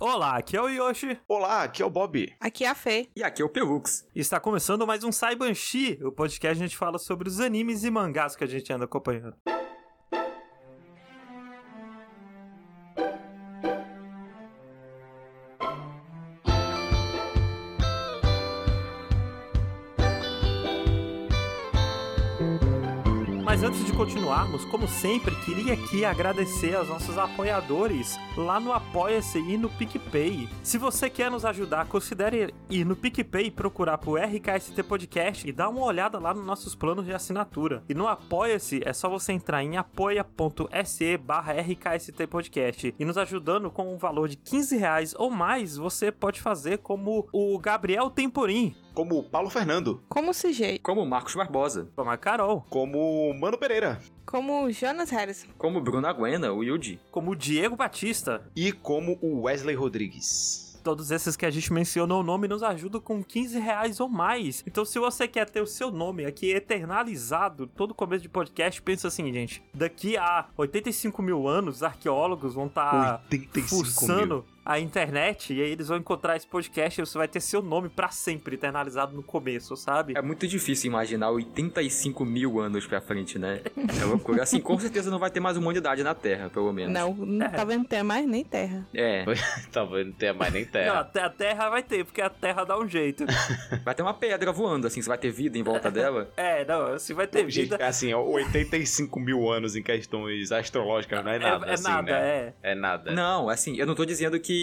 Olá, aqui é o Yoshi. Olá, aqui é o Bob. Aqui é a Fê. E aqui é o Pelux. E está começando mais um Saibanshi, o podcast que a gente fala sobre os animes e mangás que a gente anda acompanhando. Mas antes de continuarmos, como sempre, queria aqui agradecer aos nossos apoiadores lá no Apoia-se e no PicPay. Se você quer nos ajudar, considere ir no PicPay procurar por RKST Podcast e dar uma olhada lá nos nossos planos de assinatura. E no Apoia-se é só você entrar em apoia.se barra RKST Podcast e nos ajudando com um valor de 15 reais ou mais, você pode fazer como o Gabriel Temporim, Como o Paulo Fernando. Como o CJ. Como Marcos Barbosa. como a Carol, Como o Mano Pereira. Como o Jonas Harrison. Como Bruno Aguena, o Yuji. como o Diego Batista. E como o Wesley Rodrigues. Todos esses que a gente mencionou o nome nos ajudam com 15 reais ou mais. Então, se você quer ter o seu nome aqui eternalizado todo começo de podcast, pensa assim, gente. Daqui a 85 mil anos, arqueólogos vão estar 85 fuçando a internet e aí eles vão encontrar esse podcast e você vai ter seu nome pra sempre eternalizado no começo, sabe? É muito difícil imaginar 85 mil anos pra frente, né? É loucura. Assim, com certeza não vai ter mais humanidade na Terra, pelo menos. Não, não tá vendo ter mais nem terra. É. Talvez não tenha mais nem Não, terra. até a Terra vai ter, porque a Terra dá um jeito. Vai ter uma pedra voando, assim, você vai ter vida em volta dela. é, não, se vai ter Gente, vida. assim, ó, 85 mil anos em questões astrológicas não é nada. é, é assim, nada, né? é. É nada. Não, assim, eu não tô dizendo que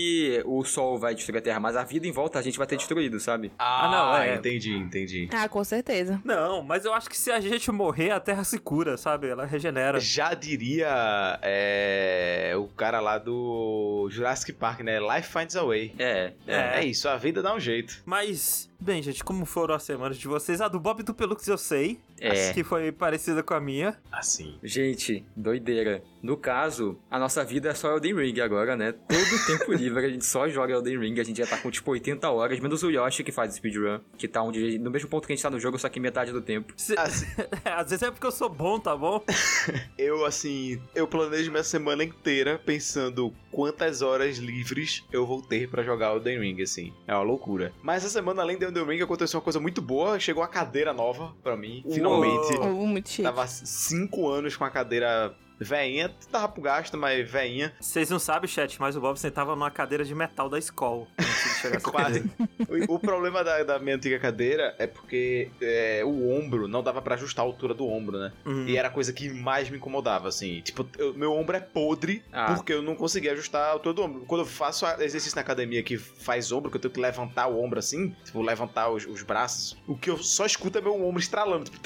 o Sol vai destruir a Terra, mas a vida em volta a gente vai ter destruído, sabe? Ah, Ah, não, é. entendi, entendi. Ah, com certeza. Não, mas eu acho que se a gente morrer, a Terra se cura, sabe? Ela regenera. Já diria é, o cara lá do Jurassic Park, né? Life finds a way. É, é. É, isso, a vida dá um jeito. Mas, bem, gente, como foram as semanas de vocês? A do Bob e do Pelux eu sei, É. que foi parecida com a minha. Assim. Gente, doideira. No caso, a nossa vida é só Elden Ring agora, né? Todo tempo livre a gente só joga Elden Ring. A gente já tá com tipo 80 horas, menos o Yoshi que faz speedrun, que tá onde, no mesmo ponto que a gente tá no jogo, só que metade do tempo. Se- Assim, Às vezes é porque eu sou bom, tá bom? eu, assim, eu planejo minha semana inteira pensando quantas horas livres eu vou ter pra jogar o Elden Ring, assim. É uma loucura. Mas essa semana, além do Elden Ring, aconteceu uma coisa muito boa. Chegou a cadeira nova pra mim, finalmente. Uou. Ou muito chique. Tava cinco anos com a cadeira veinha, tava pro gasto, mas veinha. Vocês não sabem, chat, mas o Bob sentava numa cadeira de metal da escola. Quase. o, o, problema da, da, minha antiga cadeira é porque é, o ombro não dava para ajustar a altura do ombro, né? Uhum. E era a coisa que mais me incomodava, assim. Tipo, eu, meu ombro é podre ah. porque eu não conseguia ajustar a altura do ombro. Quando eu faço exercício na academia que faz ombro, que eu tenho que levantar o ombro assim, tipo, levantar os, os braços, o que eu só escuto é meu ombro estralando, tipo,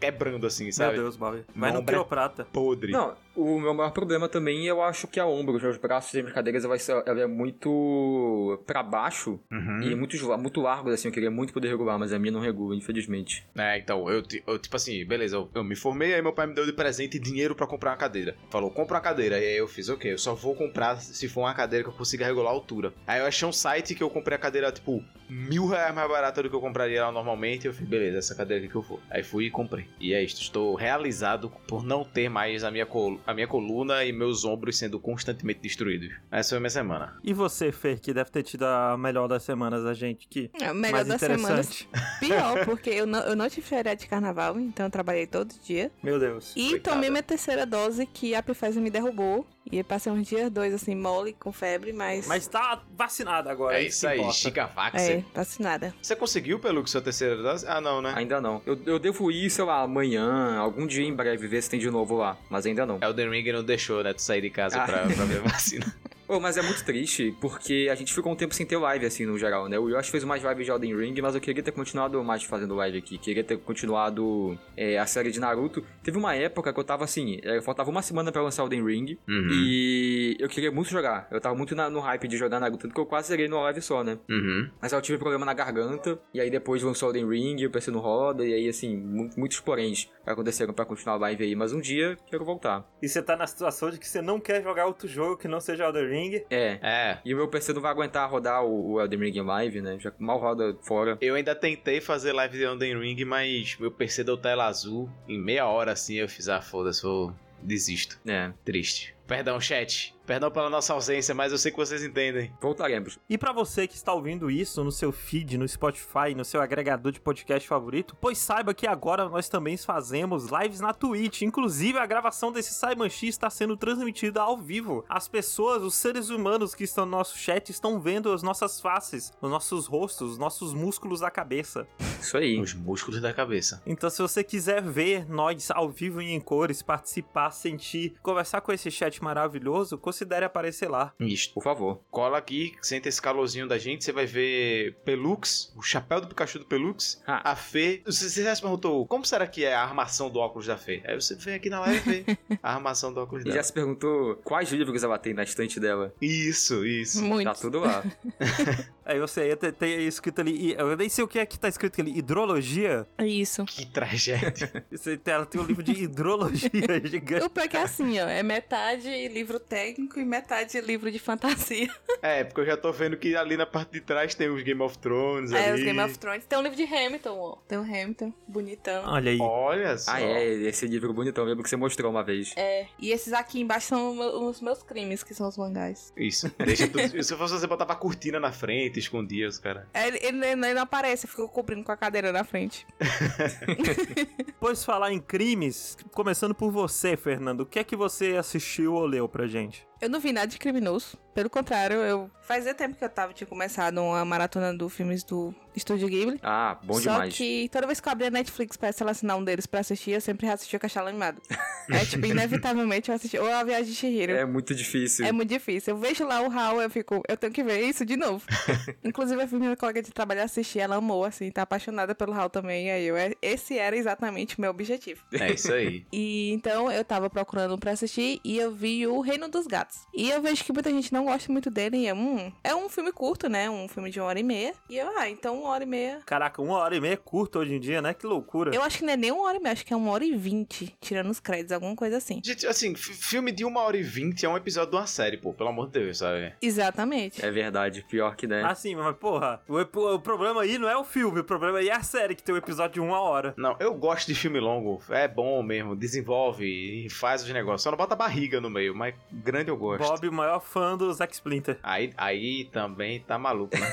quebrando assim, sabe? Meu Deus, Bob. Vai no é quiroprata. Podre. Não, o meu maior problema também, eu acho que é a ombro. Os braços e minhas cadeiras, ela, vai ser, ela é muito pra baixo Uhum. e muito, muito largo, assim. Eu queria muito poder regular, mas a minha não regula, infelizmente. É, então, eu, eu, tipo assim, beleza, eu, eu me formei, aí meu pai me deu de presente dinheiro pra comprar uma cadeira. Falou, compra uma cadeira. E aí eu fiz, ok, eu só vou comprar se for uma cadeira que eu consiga regular a altura. Aí eu achei um site que eu comprei a cadeira, tipo, mil reais mais barata do que eu compraria ela normalmente. E eu falei, beleza, essa cadeira aqui que eu vou. Aí fui e comprei. E é isso, estou realizado por não ter mais a minha, col a minha coluna e meus ombros sendo constantemente destruídos. Essa foi a minha semana. E você, Fer, que deve ter tido a melhor das semanas, a gente que. É, o melhor mais das semanas. Pior, porque eu não, eu não tive férias de carnaval, então eu trabalhei todo dia. Meu Deus. E Coitada. tomei minha terceira dose, que a Pfizer me derrubou. E eu passei uns dias, dois, assim, mole, com febre, mas... Mas tá vacinada agora. É que isso aí, importa. Chica Vax. É, vacinada. Você conseguiu, pelo que sua terceira dose? Ah, não, né? Ainda não. Eu, eu devo ir, sei lá, amanhã, algum dia em breve, ver se tem de novo lá. Mas ainda não. Elden Ring não deixou, né, tu sair de casa Ah. pra, pra ver vacina. Pô, mas é muito triste, porque a gente ficou um tempo sem ter live, assim, no geral, né? O Yoshi fez umas lives de Elden Ring, mas eu queria ter continuado mais fazendo live aqui. Queria ter continuado é, a série de Naruto. Teve uma época que eu tava assim, é, faltava uma semana pra lançar Elden Ring, Uhum. e eu queria muito jogar. Eu tava muito na- no hype de jogar Naruto, tanto que eu quase zerei numa live só, né? Uhum. Mas aí eu tive problema na garganta, e aí depois lançou Elden Ring, o PC não roda, e aí, assim, mu- muitos poréns aconteceram pra continuar a live aí. Mas um dia, quero voltar. E você tá na situação de que você não quer jogar outro jogo que não seja Elden Ring. É, É. E o meu PC não vai aguentar rodar o, o Elden Ring em live, né? Já mal roda fora. Eu ainda tentei fazer live de Elden Ring, mas meu PC deu tela azul. Em meia hora assim eu fiz, ah, foda-se, vou desisto. É. Triste. Perdão, chat. Perdão pela nossa ausência, mas eu sei que vocês entendem. Voltaremos. E pra você que está ouvindo isso no seu feed, no Spotify, no seu agregador de podcast favorito, pois saiba que agora nós também fazemos lives na Twitch. Inclusive, a gravação desse Simon X está sendo transmitida ao vivo. As pessoas, os seres humanos que estão no nosso chat, estão vendo as nossas faces, os nossos rostos, os nossos músculos da cabeça. Isso aí. Os músculos da cabeça. Então, se você quiser ver nós ao vivo e em cores, participar, sentir, conversar com esse chat maravilhoso, considere aparecer lá. Isto. Por favor. Cola aqui, senta esse calorzinho da gente, você vai ver Pelux, o chapéu do Pikachu do Pelux, Ah. a Fê. Você, você já se perguntou como será que é a armação do óculos da Fê? Aí você vem aqui na live e vê a armação do óculos E dela. já se perguntou quais livros ela tem na estante dela. Isso, isso. Tá Muito. tudo lá. Aí você aí tem, tem escrito ali, eu nem sei o que é que tá escrito ali, hidrologia. Isso. Que tragédia. Ela tem um livro de hidrologia gigante. O pior que é assim, ó. É metade livro técnico e metade livro de fantasia. é, porque eu já tô vendo que ali na parte de trás tem os Game of Thrones É, ali. os Game of Thrones. Tem um livro de Hamilton, ó. Tem um Hamilton, bonitão. Olha aí. Olha só. Ah, é, esse livro bonitão mesmo que você mostrou uma vez. É, e esses aqui embaixo são os meus crimes, que são os mangás. Isso. Deixa tudo... Se fosse você botava a cortina na frente, escondia os caras. É, Ele, ele- ele não aparece, ficou cobrindo com a cadeira na frente. Depois falar em crimes, começando por você, Fernando, o que é que você assistiu ou leu pra gente? Eu não vi nada de criminoso. Pelo contrário, eu. Fazia tempo que eu tava, tinha começado uma maratona do filmes do Estúdio Ghibli. Ah, bom Só demais. que toda vez que eu abria a Netflix pra selecionar um deles pra assistir, eu sempre reassistia o Castelo Animado. é tipo, inevitavelmente eu assisti. Ou a Viagem de Chihiro. É muito difícil. É muito difícil. Eu vejo lá o Hal, eu fico, eu tenho que ver isso de novo. Inclusive, eu fiz minha colega de trabalho assistir, ela amou, assim, tá apaixonada pelo Hal também. Aí eu, é- esse era exatamente o meu objetivo. É isso aí. E então eu tava procurando um pra assistir e eu vi o Reino dos Gatos. E eu vejo que muita gente não gosta muito dele. E é um, é um filme curto, né? Um filme de uma hora e meia. E eu, ah, então uma hora e meia. Caraca, uma hora e meia é curto hoje em dia, né? Que loucura. Eu acho que não é nem uma hora e meia, acho que é uma hora e vinte, tirando os créditos, alguma coisa assim. Gente, assim, filme de uma hora e vinte é um episódio de uma série, pô. Pelo amor de Deus, sabe? Exatamente. É verdade, pior que né. Ah, sim, mas porra, o, o problema aí não é o filme, o problema aí é a série que tem um episódio de uma hora. Não, eu gosto de filme longo. É bom mesmo. Desenvolve e faz os negócios. Só não bota barriga no meio, mas grande eu gosto. Bob, o maior fã do Zack Splinter. Aí, aí também tá maluco, né?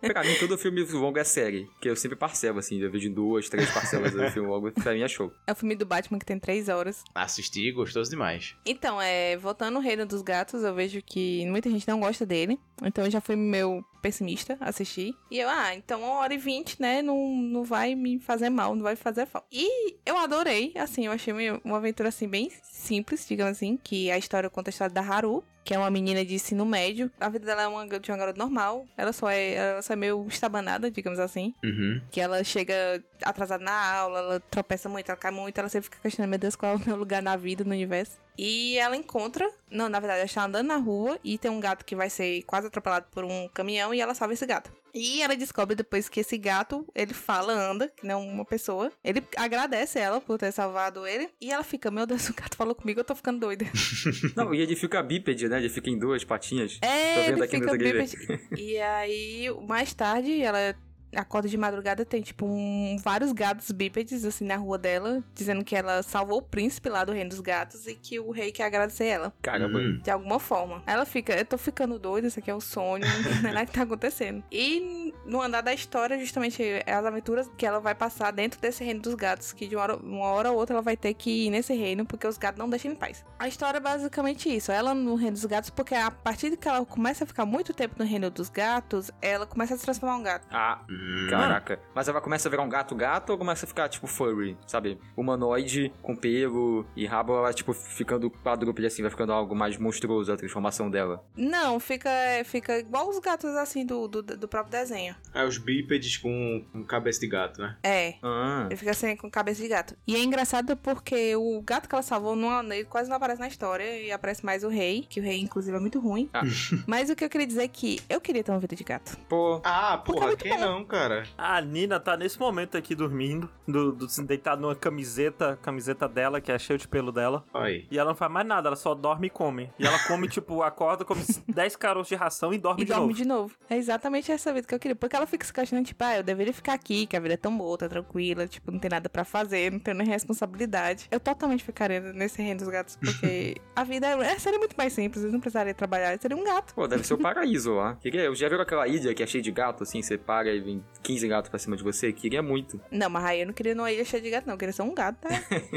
Pra mim, todo filme longo é série. Que eu sempre parcelo, assim. Eu vejo em duas, três parcelas do filme longo. Pra mim é show. É o filme do Batman que tem três horas. Assisti, gostoso demais. Então, é, voltando ao Reino dos Gatos, eu vejo que muita gente não gosta dele. Então eu já fui meu pessimista assistir. E eu, ah, então uma hora e vinte, né? Não, não vai me fazer mal, não vai fazer falta. E eu adorei, assim, eu achei uma aventura assim bem simples, digamos assim, que a história conta a história da Haru. Que é uma menina de ensino médio. A vida dela é uma, de uma garota normal. Ela só é, ela só é meio estabanada, digamos assim. Uhum. Que ela chega atrasada na aula, ela tropeça muito, ela cai muito, ela sempre fica questionando, meu Deus, qual é o meu lugar na vida, no universo. E ela encontra, não, na verdade, ela está andando na rua e tem um gato que vai ser quase atropelado por um caminhão e ela salva esse gato. E ela descobre depois que esse gato, ele fala, anda, que não é uma pessoa. Ele agradece ela por ter salvado ele. E ela fica, meu Deus, o gato falou comigo, eu tô ficando doida. Não, e ele fica bípede, né? Ele fica em duas patinhas. Tô É, vendo ele aqui fica bípede. E aí, mais tarde, ela acorda de madrugada, tem, tipo, um- vários gatos bípedes, assim, na rua dela, dizendo que ela salvou o príncipe lá do reino dos gatos e que o rei quer agradecer ela, Caramba. Hum. de alguma forma. Aí ela fica, eu tô ficando doida, isso aqui é um sonho, não é nada que tá acontecendo. E no andar da história, justamente, é as aventuras que ela vai passar dentro desse reino dos gatos, que de uma hora, uma hora ou outra ela vai ter que ir nesse reino, porque os gatos não deixam em paz. A história é basicamente isso, ela no reino dos gatos, porque a partir de que ela começa a ficar muito tempo no reino dos gatos, ela começa a se transformar em um gato. Ah, Hum. Caraca. Mas ela começa a virar um gato-gato ou começa a ficar, tipo, furry, sabe? Humanoide, com pelo e rabo, ela, tipo, ficando quadrúpede, assim, vai ficando algo mais monstruoso a transformação dela. Não, fica, fica igual os gatos assim do, do, do próprio desenho. É os bípedes com, com cabeça de gato, né? É. Ah, Ele fica assim com cabeça de gato. E é engraçado porque o gato que ela salvou não, ele quase não aparece na história. E aparece mais o rei, que o rei, inclusive, é muito ruim. Ah. Mas o que eu queria dizer é que eu queria ter uma vida de gato. pô. Ah, Porque é porra, muito quem bom. não? Cara. A Nina tá nesse momento aqui dormindo, do, do, deitado numa camiseta, camiseta dela, que é cheio de pelo dela. Aí. E ela não faz mais nada, ela só dorme e come. E ela come, tipo, acorda, come 10 caroços de ração e dorme E de dorme novo. de novo. É exatamente essa vida que eu queria. Porque ela fica se questionando, tipo, ah, eu deveria ficar aqui, que a vida é tão boa, tá tranquila, tipo, não tem nada pra fazer, não tenho nem responsabilidade. Eu totalmente ficaria nesse reino dos gatos, porque a vida é, seria muito mais simples, eu não precisaria trabalhar, eu seria um gato. Pô, deve ser o paraíso lá. Queria, eu já viu aquela ilha que é cheia de gato, assim, você paga e vem 15 gatos pra cima de você? Queria muito. Não, mas aí eu não queria numa ilha cheia de gato, não, eu queria ser um gato, tá?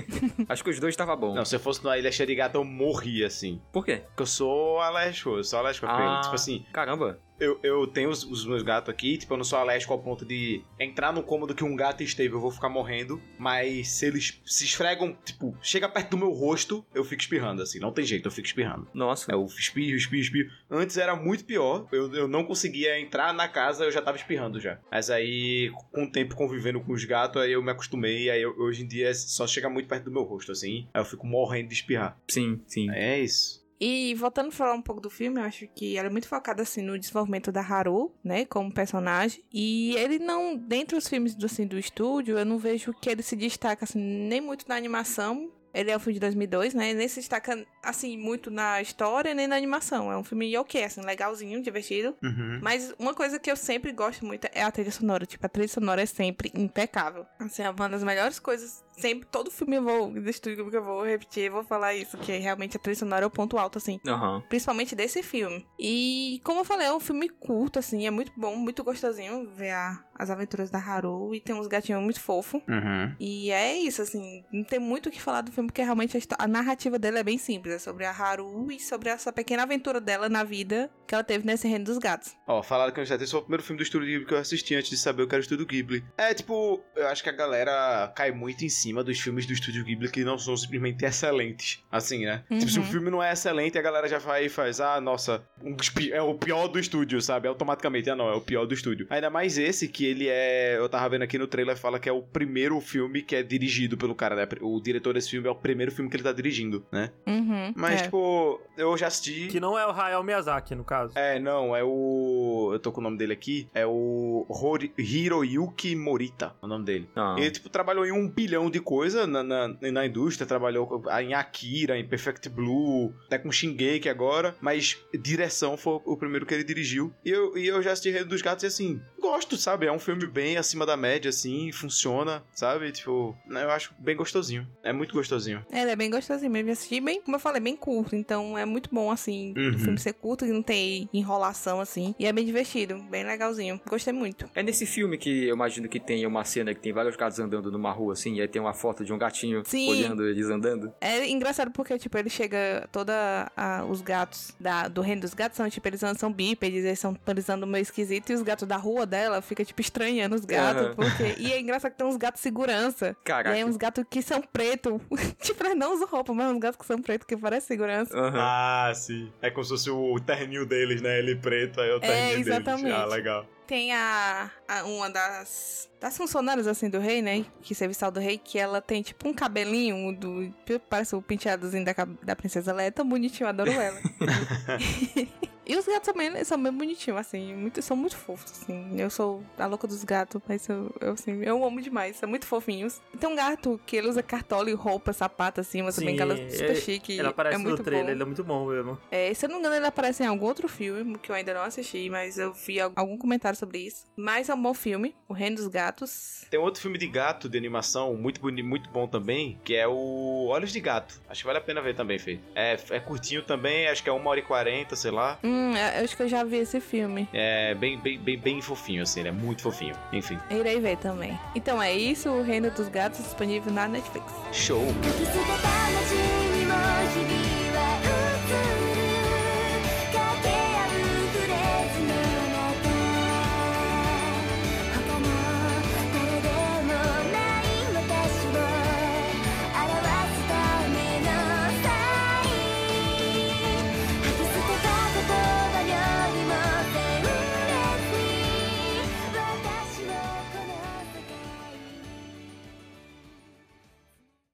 Acho que os dois tava bom. Não, se eu fosse numa ilha cheia de gato, eu morria, assim. Por quê? Porque eu sou alérgico, eu sou alérgico. Ah. Tipo assim, Caramba. Eu, eu tenho os, os meus gatos aqui, tipo, eu não sou alérgico ao ponto de entrar no cômodo que um gato esteve, eu vou ficar morrendo. Mas se eles se esfregam, tipo, chega perto do meu rosto, eu fico espirrando, assim. Não tem jeito, eu fico espirrando. Nossa. Eu espirro, espirro, espirro. Antes era muito pior. Eu, eu não conseguia entrar na casa, eu já tava espirrando já. Mas aí, com o tempo convivendo com os gatos, aí eu me acostumei. Aí eu- hoje em dia só chega muito perto do meu rosto, assim. Aí eu fico morrendo de espirrar. Sim, sim. É isso. E voltando a falar um pouco do filme, eu acho que ela é muito focada assim no desenvolvimento da Haru, né, como personagem. E ele não, dentre os filmes do assim do estúdio, eu não vejo que ele se destaca assim nem muito na animação. Ele é um filme de 2002, né? Ele nem se destaca assim muito na história nem na animação. É um filme ok, assim, legalzinho, divertido. Uhum. Mas uma coisa que eu sempre gosto muito é a trilha sonora. Tipo, a trilha sonora é sempre impecável. Assim, é uma das melhores coisas. Sempre, todo filme eu vou, do estúdio que eu vou repetir, eu vou falar isso. Que realmente a trilha sonora é o ponto alto, assim. Aham. Principalmente desse filme. E, como eu falei, é um filme curto, assim. É muito bom, muito gostosinho ver a- as aventuras da Haru. E tem uns gatinhos muito fofos. Uhum. E é isso, assim, não tem muito o que falar do filme, porque realmente a, a narrativa dele é bem simples. É sobre a Haru e sobre essa pequena aventura dela na vida que ela teve nesse reino dos gatos. Ó, falaram que eu já esse foi o primeiro filme do Estúdio Ghibli que eu assisti antes de saber o que era o Estúdio Ghibli. É, tipo, eu acho que a galera cai muito em cima dos filmes do Estúdio Ghibli que não são simplesmente excelentes. Assim, né? Tipo, se o Uhum. filme não é excelente, a galera já vai e faz, ah, nossa, um é o pior do estúdio, sabe? Automaticamente, ah, não, é o pior do estúdio. Ainda mais esse, que ele é. Eu tava vendo aqui no trailer, fala que é o primeiro filme que é dirigido pelo cara, né? O diretor desse filme é o primeiro filme que ele tá dirigindo, né? Uhum. Mas, é. tipo, eu já assisti. Que não é o Hayao Miyazaki, no caso. É, não, é o. Eu tô com o nome dele aqui. É o Hori- Hiroyuki Morita, o nome dele. Ah. Ele, tipo, trabalhou em um bilhão de coisas na, na, na indústria, trabalhou com- em Akira, em Perfect Blue, até com Shingeki agora, mas direção foi o primeiro que ele dirigiu. E eu, e eu já assisti Reino dos Gatos e, assim, gosto, sabe? É um filme bem acima da média, assim, funciona, sabe? Tipo, eu acho bem gostosinho. É muito gostosinho. Ele é bem gostosinho mesmo de assistir, bem, como eu falei, bem curto. Então é muito bom, assim, Uhum. o filme ser curto e não ter enrolação, assim. E é bem divertido, bem legalzinho. Gostei muito. É nesse filme que eu imagino que tem uma cena que tem vários gatos andando numa rua, assim, e aí tem uma foto de um gatinho Sim. olhando eles andando. É engraçado porque, tipo, ele chega. Toda a- os gatos da, do reino dos gatos são, tipo, eles andam, são bípedes, eles são eles andam meio esquisito. E os gatos da rua dela fica, tipo, estranhando os gatos. Aham. Porque... E é engraçado que tem uns gatos segurança. Caraca. E aí uns gatos que são pretos. tipo, eles não usam roupa, mas uns gatos que são pretos que parecem segurança. Aham. Ah, sim. É como se fosse o terninho deles, né? Ele preto, aí é o terninho deles. exatamente. Ah, legal. Tem a, a- uma das, das funcionárias assim do rei, né? Que serviçal do rei, que ela tem tipo um cabelinho do. Parece o penteadozinho da, da princesa. Ela é tão bonitinha, eu adoro ela. e os gatos também são bem bonitinhos, assim, muito, são muito fofos, assim. Eu sou a louca dos gatos, mas eu, eu, assim, eu amo demais, são muito fofinhos. Tem um gato que ele usa cartola e roupa, sapato, assim, mas também Sim, aquela super é- chique. Ele aparece é no muito trailer, bom. ele é muito bom mesmo. É, se eu não me engano, ele aparece em algum outro filme que eu ainda não assisti, mas eu vi al- algum comentário sobre isso. Mas é um bom filme, O Reino dos Gatos. Tem outro filme de gato de animação, muito, boni- muito bom também, que é o Olhos de Gato. Acho que vale a pena ver também, Fê. É, é curtinho também, acho que é 1 hora e 40, sei lá. Hum, é, eu acho que eu já vi esse filme. É bem, bem, bem, bem fofinho, assim, é muito fofinho. Enfim, Irei ver também. Então é isso, O Reino dos Gatos disponível na Netflix. show!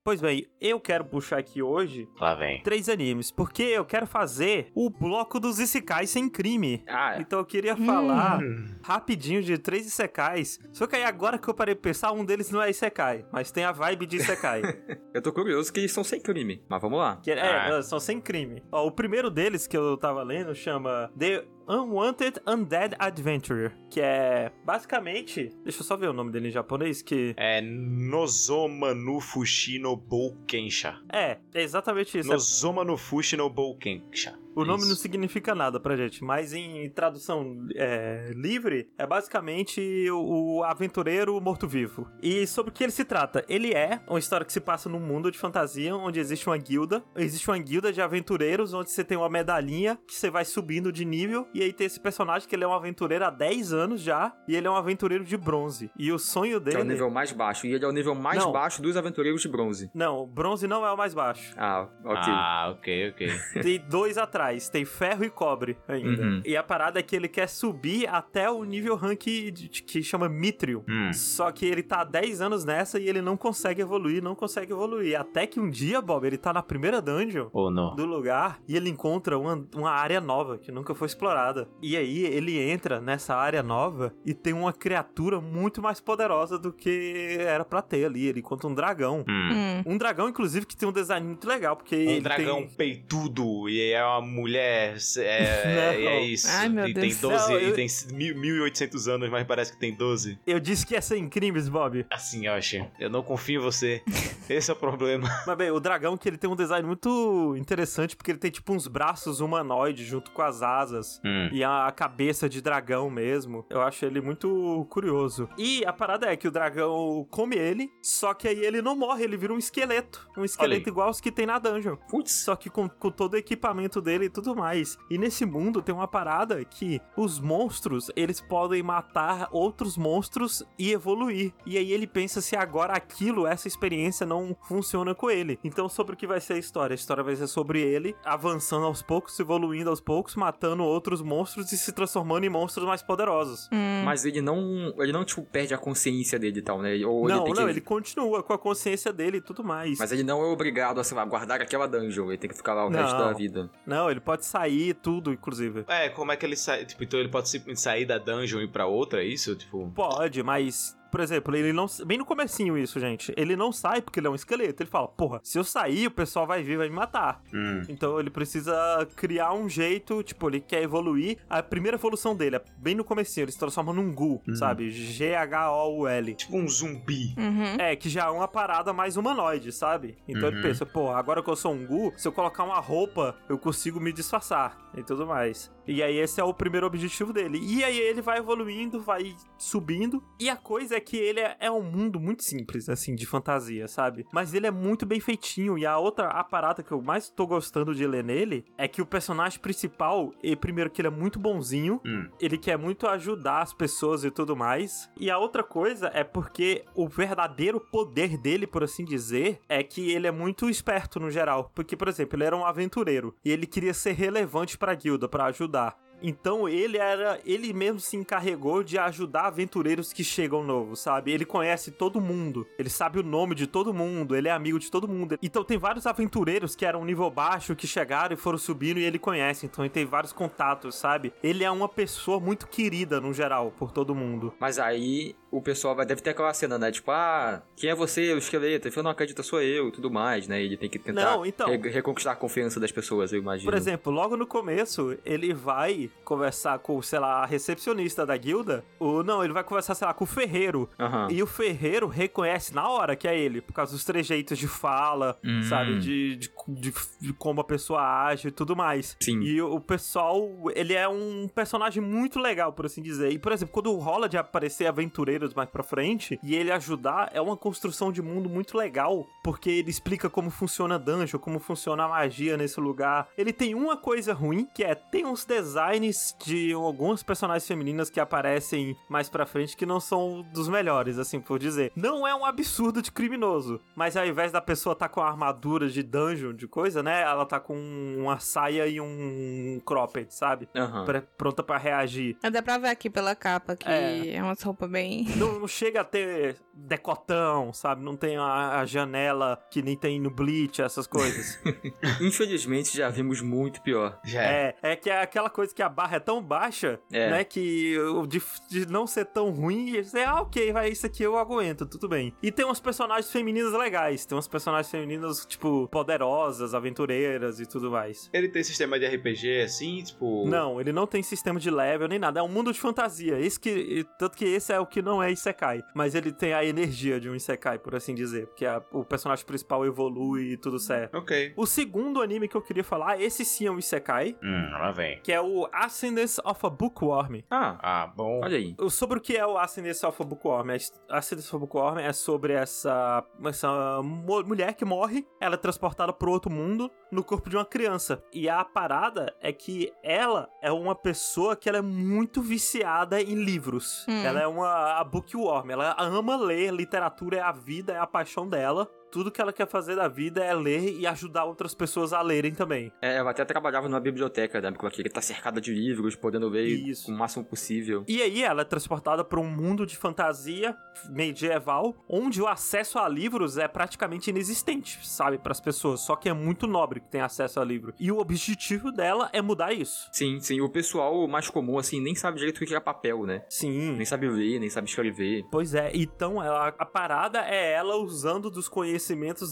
Pois bem, eu quero puxar aqui hoje Lá vem. três animes, porque eu quero fazer o bloco dos Isekais sem crime. Ah, Então eu queria Hum. falar rapidinho de três Isekais. Só que aí agora que eu parei de pensar, um deles não é Isekai, mas tem a vibe de Isekai. eu tô curioso que eles são sem crime. Mas vamos lá. que é, Ah. são sem crime. Ó, o primeiro deles que eu tava lendo chama The Unwanted Undead Adventurer, que é basicamente, deixa eu só ver o nome dele em japonês, que É Nozoma no Fushi no Boukensha. é, é exatamente isso. Nozoma no Fushi no Boukensha. O nome Isso. não significa nada pra gente, mas em tradução é, livre, é basicamente o, o aventureiro morto-vivo. E sobre o que ele se trata? Ele é uma história que se passa num mundo de fantasia, onde existe uma guilda. Existe uma guilda de aventureiros, onde você tem uma medalhinha que você vai subindo de nível. E aí tem esse personagem que ele é um aventureiro há 10 anos já, e ele é um aventureiro de bronze. E o sonho Que dele... é o nível mais baixo. E ele é o nível mais Não. baixo dos aventureiros de bronze. Não, bronze não é o mais baixo. Ah, ok. Ah, ok, ok. Tem dois atrás, tem ferro e cobre ainda. Uhum. E a parada é que ele quer subir até o nível rank de- de- que chama Mithril. Hum. Só que ele tá há 10 anos nessa e ele não consegue evoluir, não consegue evoluir. Até que um dia, Bob, ele tá na primeira dungeon Ou não? do lugar e ele encontra uma, uma área nova que nunca foi explorada. E aí ele entra nessa área nova e tem uma criatura muito mais poderosa do que era pra ter ali. Ele encontra um dragão. Hum. Hum. Um dragão, inclusive, que tem um design muito legal, porque Um ele dragão tem... peitudo e é uma mulher. É, Não. e é isso. Ai, meu e Deus. tem 12, Não, eu- e tem mil- 1800 anos, mas parece que tem 12. Eu disse que ia ser em crimes, Bob. Assim, Yoshi, eu não confio em você. Esse é o problema. Mas bem, o dragão que ele tem um design muito interessante, porque ele tem tipo uns braços humanoides junto com as asas. Hum. E a cabeça de dragão mesmo. Eu acho ele muito curioso. E a parada é que o dragão come ele, só que aí ele não morre, ele vira um esqueleto. Um esqueleto igual os que tem na dungeon. Putz. Só que com, com todo o equipamento dele e tudo mais. E nesse mundo tem uma parada que os monstros, eles podem matar outros monstros e evoluir. E aí ele pensa se agora aquilo, essa experiência não funciona com ele. Então sobre o que vai ser a história? A história vai ser sobre ele avançando aos poucos, evoluindo aos poucos, matando outros monstros e se transformando em monstros mais poderosos. Hum. Mas ele não. Ele não, tipo, perde a consciência dele e tal, né? Ou não, ele tem não, que... ele continua com a consciência dele e tudo mais. Mas ele não é obrigado a, sei lá, guardar aquela dungeon. Ele tem que ficar lá o Não. resto da vida. Não, ele pode sair tudo, inclusive. É, como é que ele sai? Tipo, então ele pode simplesmente sair da dungeon e ir pra outra, é isso? Tipo. Pode, mas. Por exemplo, ele não. Bem no comecinho isso, gente. Ele não sai porque ele é um esqueleto. Ele fala, porra, se eu sair, o pessoal vai vir e vai me matar. Hum. Então ele precisa criar um jeito, tipo, ele quer evoluir. A primeira evolução dele é bem no comecinho, ele se transforma num Gu, sabe? G-H-O-U-L. Tipo um zumbi. Uhum. É, que já é uma parada mais humanoide, sabe? Então ele Uhum. pensa, pô, agora que eu sou um Gu, se eu colocar uma roupa, eu consigo me disfarçar e tudo mais. E aí esse é o primeiro objetivo dele. E aí ele vai evoluindo, vai subindo. E a coisa é que ele é, é um mundo muito simples, assim, de fantasia, sabe? Mas ele é muito bem feitinho. E a outra a parada que eu mais tô gostando de ler nele é que o personagem principal, ele, primeiro que ele é muito bonzinho, Hum. ele quer muito ajudar as pessoas e tudo mais. E a outra coisa é porque o verdadeiro poder dele, por assim dizer, é que ele é muito esperto no geral. Porque, por exemplo, ele era um aventureiro e ele queria ser relevante pra guilda, pra ajudar. Então ele era, ele mesmo se encarregou de ajudar aventureiros que chegam novos, sabe? Ele conhece todo mundo, ele sabe o nome de todo mundo, ele é amigo de todo mundo. Então tem vários aventureiros que eram nível baixo que chegaram e foram subindo e ele conhece, então ele tem vários contatos, sabe? Ele é uma pessoa muito querida no geral por todo mundo. Mas aí o pessoal vai, deve ter aquela cena, né? Tipo, ah, quem é você, o esqueleto? Ele falou, não acredita, sou eu e tudo mais, né? Ele tem que tentar Não, então. re- reconquistar a confiança das pessoas, eu imagino. Por exemplo, logo no começo, ele vai conversar com, sei lá, a recepcionista da guilda. Ou não, ele vai conversar, sei lá, com o ferreiro. Aham. E o ferreiro reconhece na hora que é ele, por causa dos trejeitos de fala, Hum. sabe? De, de, de- de como a pessoa age e tudo mais. Sim. E o, o pessoal, ele é um personagem muito legal, por assim dizer. E, por exemplo, quando rola de aparecer aventureiros mais pra frente e ele ajudar, é uma construção de mundo muito legal, porque ele explica como funciona a dungeon, como funciona a magia nesse lugar. Ele tem uma coisa ruim, que é, tem uns designs de algumas personagens femininas que aparecem mais pra frente que não são dos melhores, assim por dizer. Não é um absurdo de criminoso, mas ao invés da pessoa tá com a armadura de dungeon, de coisa, né? Ela tá com uma saia e um cropped, sabe? Aham. Pre- pronta pra reagir. Dá pra ver aqui pela capa que É. é, umas roupas bem. Não, não chega a ter decotão, sabe? Não tem a, a janela que nem tem no Bleach, essas coisas. Infelizmente já vimos muito pior. Já é. é, é que é aquela coisa que a barra é tão baixa, É. né? Que de, de não ser tão ruim, você, ah, ok, vai, isso aqui eu aguento, tudo bem. E tem umas personagens femininas legais, tem umas personagens femininas, tipo, poderosas, aventureiras e tudo mais. Ele tem sistema de RPG assim, tipo. Não, ele não tem sistema de level nem nada. É um mundo de fantasia. Esse que, tanto que esse é o que não é Isekai. Mas ele tem a energia de um Isekai, por assim dizer. Porque a- o personagem principal evolui e tudo certo. Ok. O segundo anime que eu queria falar, esse sim é um Isekai, Hum, lá vem. que é o Ascendance of a Bookworm. Ah, Ah, bom. olha aí. Sobre o que é o Ascendance of a Bookworm? A Ascendance of a Bookworm é sobre essa, essa mulher que morre, ela é transportada para outro mundo no corpo de uma criança. E a parada é que ela é uma pessoa que ela é muito viciada em livros. Hum. Ela é uma a bookworm, ela ama ler, literatura é a vida, é a paixão dela. Tudo que ela quer fazer da vida é ler e ajudar outras pessoas a lerem também. É, ela até trabalhava numa biblioteca, né? Porque ela estar cercada de livros, podendo ler Isso. o máximo possível. E aí ela é transportada para um mundo de fantasia medieval, onde o acesso a livros é praticamente inexistente, sabe, para as pessoas. Só que é muito nobre que tem acesso a livro. E o objetivo dela é mudar isso. Sim, sim. O pessoal mais comum, assim, nem sabe direito o que é papel, né? Sim. Nem sabe ler, nem sabe escrever. Pois é, então ela, a parada é ela usando dos conhecimentos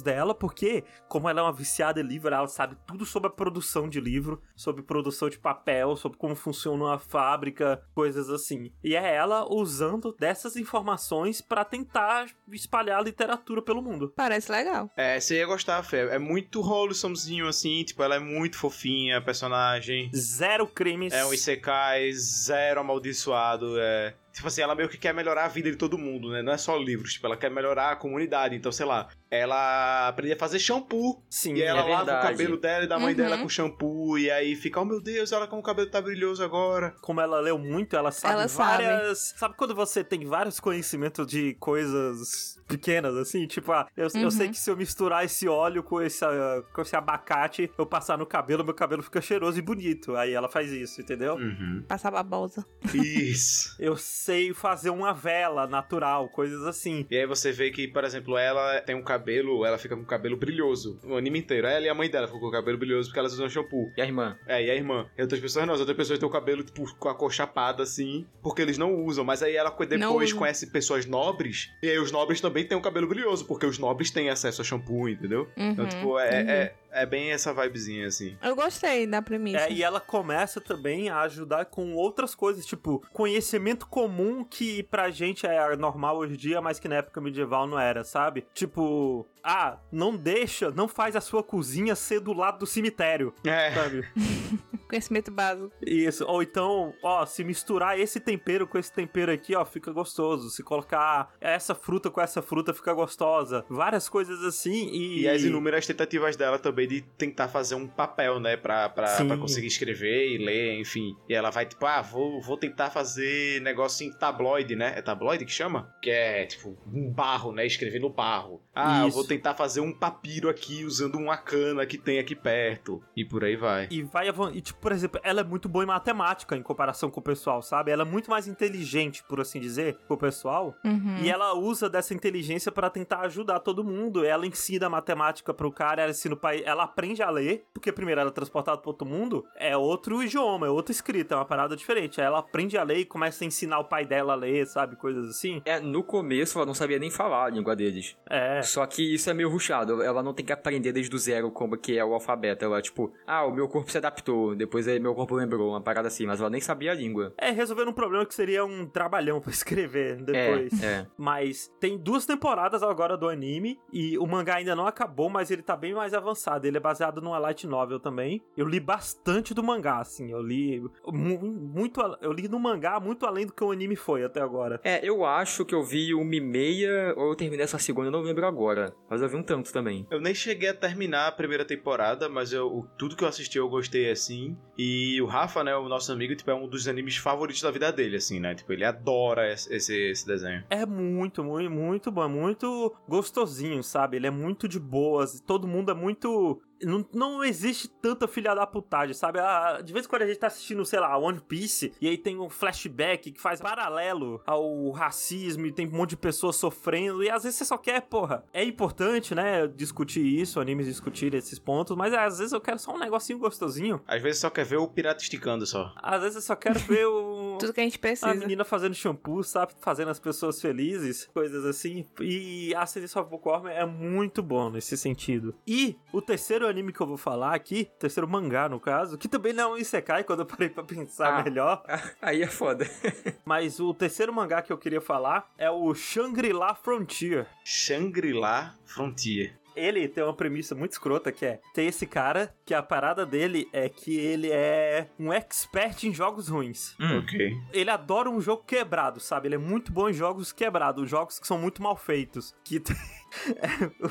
dela, porque, como ela é uma viciada em livro, ela sabe tudo sobre a produção de livro, sobre produção de papel, sobre como funciona uma fábrica, coisas assim. E é ela usando dessas informações pra tentar espalhar a literatura pelo mundo. Parece legal. É, você ia gostar, Fê. É muito wholesomezinho assim, tipo, ela é muito fofinha, a personagem. Zero crimes. É um Isekai, zero amaldiçoado, é... Tipo assim, ela meio que quer melhorar a vida de todo mundo, né? Não é só livros, tipo, ela quer melhorar a comunidade. Então, sei lá, ela aprende a fazer shampoo. Sim, E aí ela é lava o cabelo dela e da mãe Uhum. dela com shampoo. E aí fica, oh meu Deus, ela com o cabelo tá brilhoso agora. como ela leu muito, ela sabe Ela sabe. várias. Sabe. quando você tem vários conhecimentos de coisas pequenas, assim? Tipo, ah, eu, eu Uhum. sei que se eu misturar esse óleo com esse, ah, com esse abacate, eu passar no cabelo, meu cabelo fica cheiroso e bonito. Aí ela faz isso, entendeu? Uhum. Passar babosa. Isso. Eu sei fazer uma vela natural, coisas assim. E aí você vê que, por exemplo, ela tem um cabelo, ela fica com o cabelo brilhoso o anime inteiro. Ela e a mãe dela ficam com o cabelo brilhoso porque elas usam shampoo. E a irmã? É, e a irmã. E outras pessoas não, as outras pessoas têm o cabelo, tipo, com a cor chapada, assim, porque eles não usam. Mas aí ela depois conhece pessoas nobres, e aí os nobres também têm o cabelo brilhoso, porque os nobres têm acesso a shampoo, entendeu? Então, Uhum, tipo, é, uhum. é, é bem essa vibezinha, assim. Eu gostei da premissa. É, e ela começa também a ajudar com outras coisas, tipo, conhecimento comum que pra gente é normal hoje em dia, mas que na época medieval não era, sabe? Tipo, ah, não deixa, não faz a sua cozinha ser do lado do cemitério, É. sabe? Conhecimento básico. Isso, ou então, ó, se misturar esse tempero com esse tempero aqui, ó, fica gostoso. Se colocar essa fruta com essa fruta, fica gostosa. Várias coisas assim e. E as inúmeras tentativas dela também de tentar fazer um papel, né? Pra, pra, pra conseguir escrever e ler, enfim. E ela vai, tipo, ah, vou, vou tentar fazer negócio em tabloide, né? É tabloide que chama? Que é, tipo, um barro, né? Escrever no barro. Ah, eu Isso. vou tentar fazer um papiro aqui usando uma cana que tem aqui perto. E por aí vai. E vai E, tipo, por exemplo, ela é muito boa em matemática em comparação com o pessoal, sabe? Ela é muito mais inteligente, por assim dizer, que o pessoal. Uhum. E ela usa dessa inteligência pra tentar ajudar todo mundo. Ela ensina matemática pro cara, ela ensina o pai, ela aprende a ler, porque primeiro ela é transportada pro outro mundo, é outro idioma, é outra escrita, é uma parada diferente. Aí ela aprende a ler e começa a ensinar o pai dela a ler, sabe? Coisas assim. É, no começo ela não sabia nem falar a língua deles. É. Só que isso é meio ruchado. Ela não tem que aprender desde o zero como que é o alfabeto. Ela, tipo, ah, o meu corpo se adaptou. Depois aí meu corpo lembrou, uma parada assim. Mas ela nem sabia a língua. É, resolvendo um problema que seria um trabalhão pra escrever depois. É, é. Mas tem duas temporadas agora do anime e o mangá ainda não acabou, mas ele tá bem mais avançado. Ele é baseado numa light novel também. Eu li bastante do mangá, assim. Eu li mu- muito, eu li no mangá muito além do que o anime foi até agora. É, eu acho que eu vi uma e meia, ou eu terminei essa segunda, eu não lembro agora. Mas eu vi um tanto também. Eu nem cheguei a terminar a primeira temporada, mas eu, o- tudo que eu assisti eu gostei assim. E o Rafa, né, o nosso amigo, tipo, é um dos animes favoritos da vida dele, assim, né? Tipo, ele adora esse, esse, esse desenho. É muito, muito, muito bom, é muito gostosinho, sabe? Ele é muito de boas, todo mundo é muito não, não existe tanta filha da putagem, sabe? Ah, De vez em quando a gente tá assistindo, sei lá, One Piece, e aí tem um flashback que faz paralelo ao racismo e tem um monte de pessoas sofrendo, e às vezes você só quer, porra. É importante, né, discutir isso, animes discutir esses pontos, mas às vezes eu quero só um negocinho gostosinho. Às vezes só quer ver o pirata esticando só. Às vezes eu só quero ver o. Tudo que a gente A precisa. menina fazendo shampoo, sabe? Fazendo as pessoas felizes, coisas assim. E a Ascendência of Bookworm é muito bom nesse sentido. E o terceiro anime que eu vou falar aqui, terceiro mangá no caso, que também não é um Isekai quando eu parei pra pensar Ah. melhor, Aí é foda. mas o terceiro mangá que eu queria falar é o Shangri-La Frontier. Shangri-La Frontier. Ele tem uma premissa muito escrota que é: tem esse cara que a parada dele é que ele é um expert em jogos ruins. Hum. Ok. Ele adora um jogo quebrado, sabe? Ele é muito bom em jogos quebrados, jogos que são muito mal feitos. Que tem.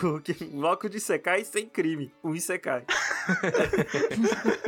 O que bloco de Isekai sem crime. O Isekai.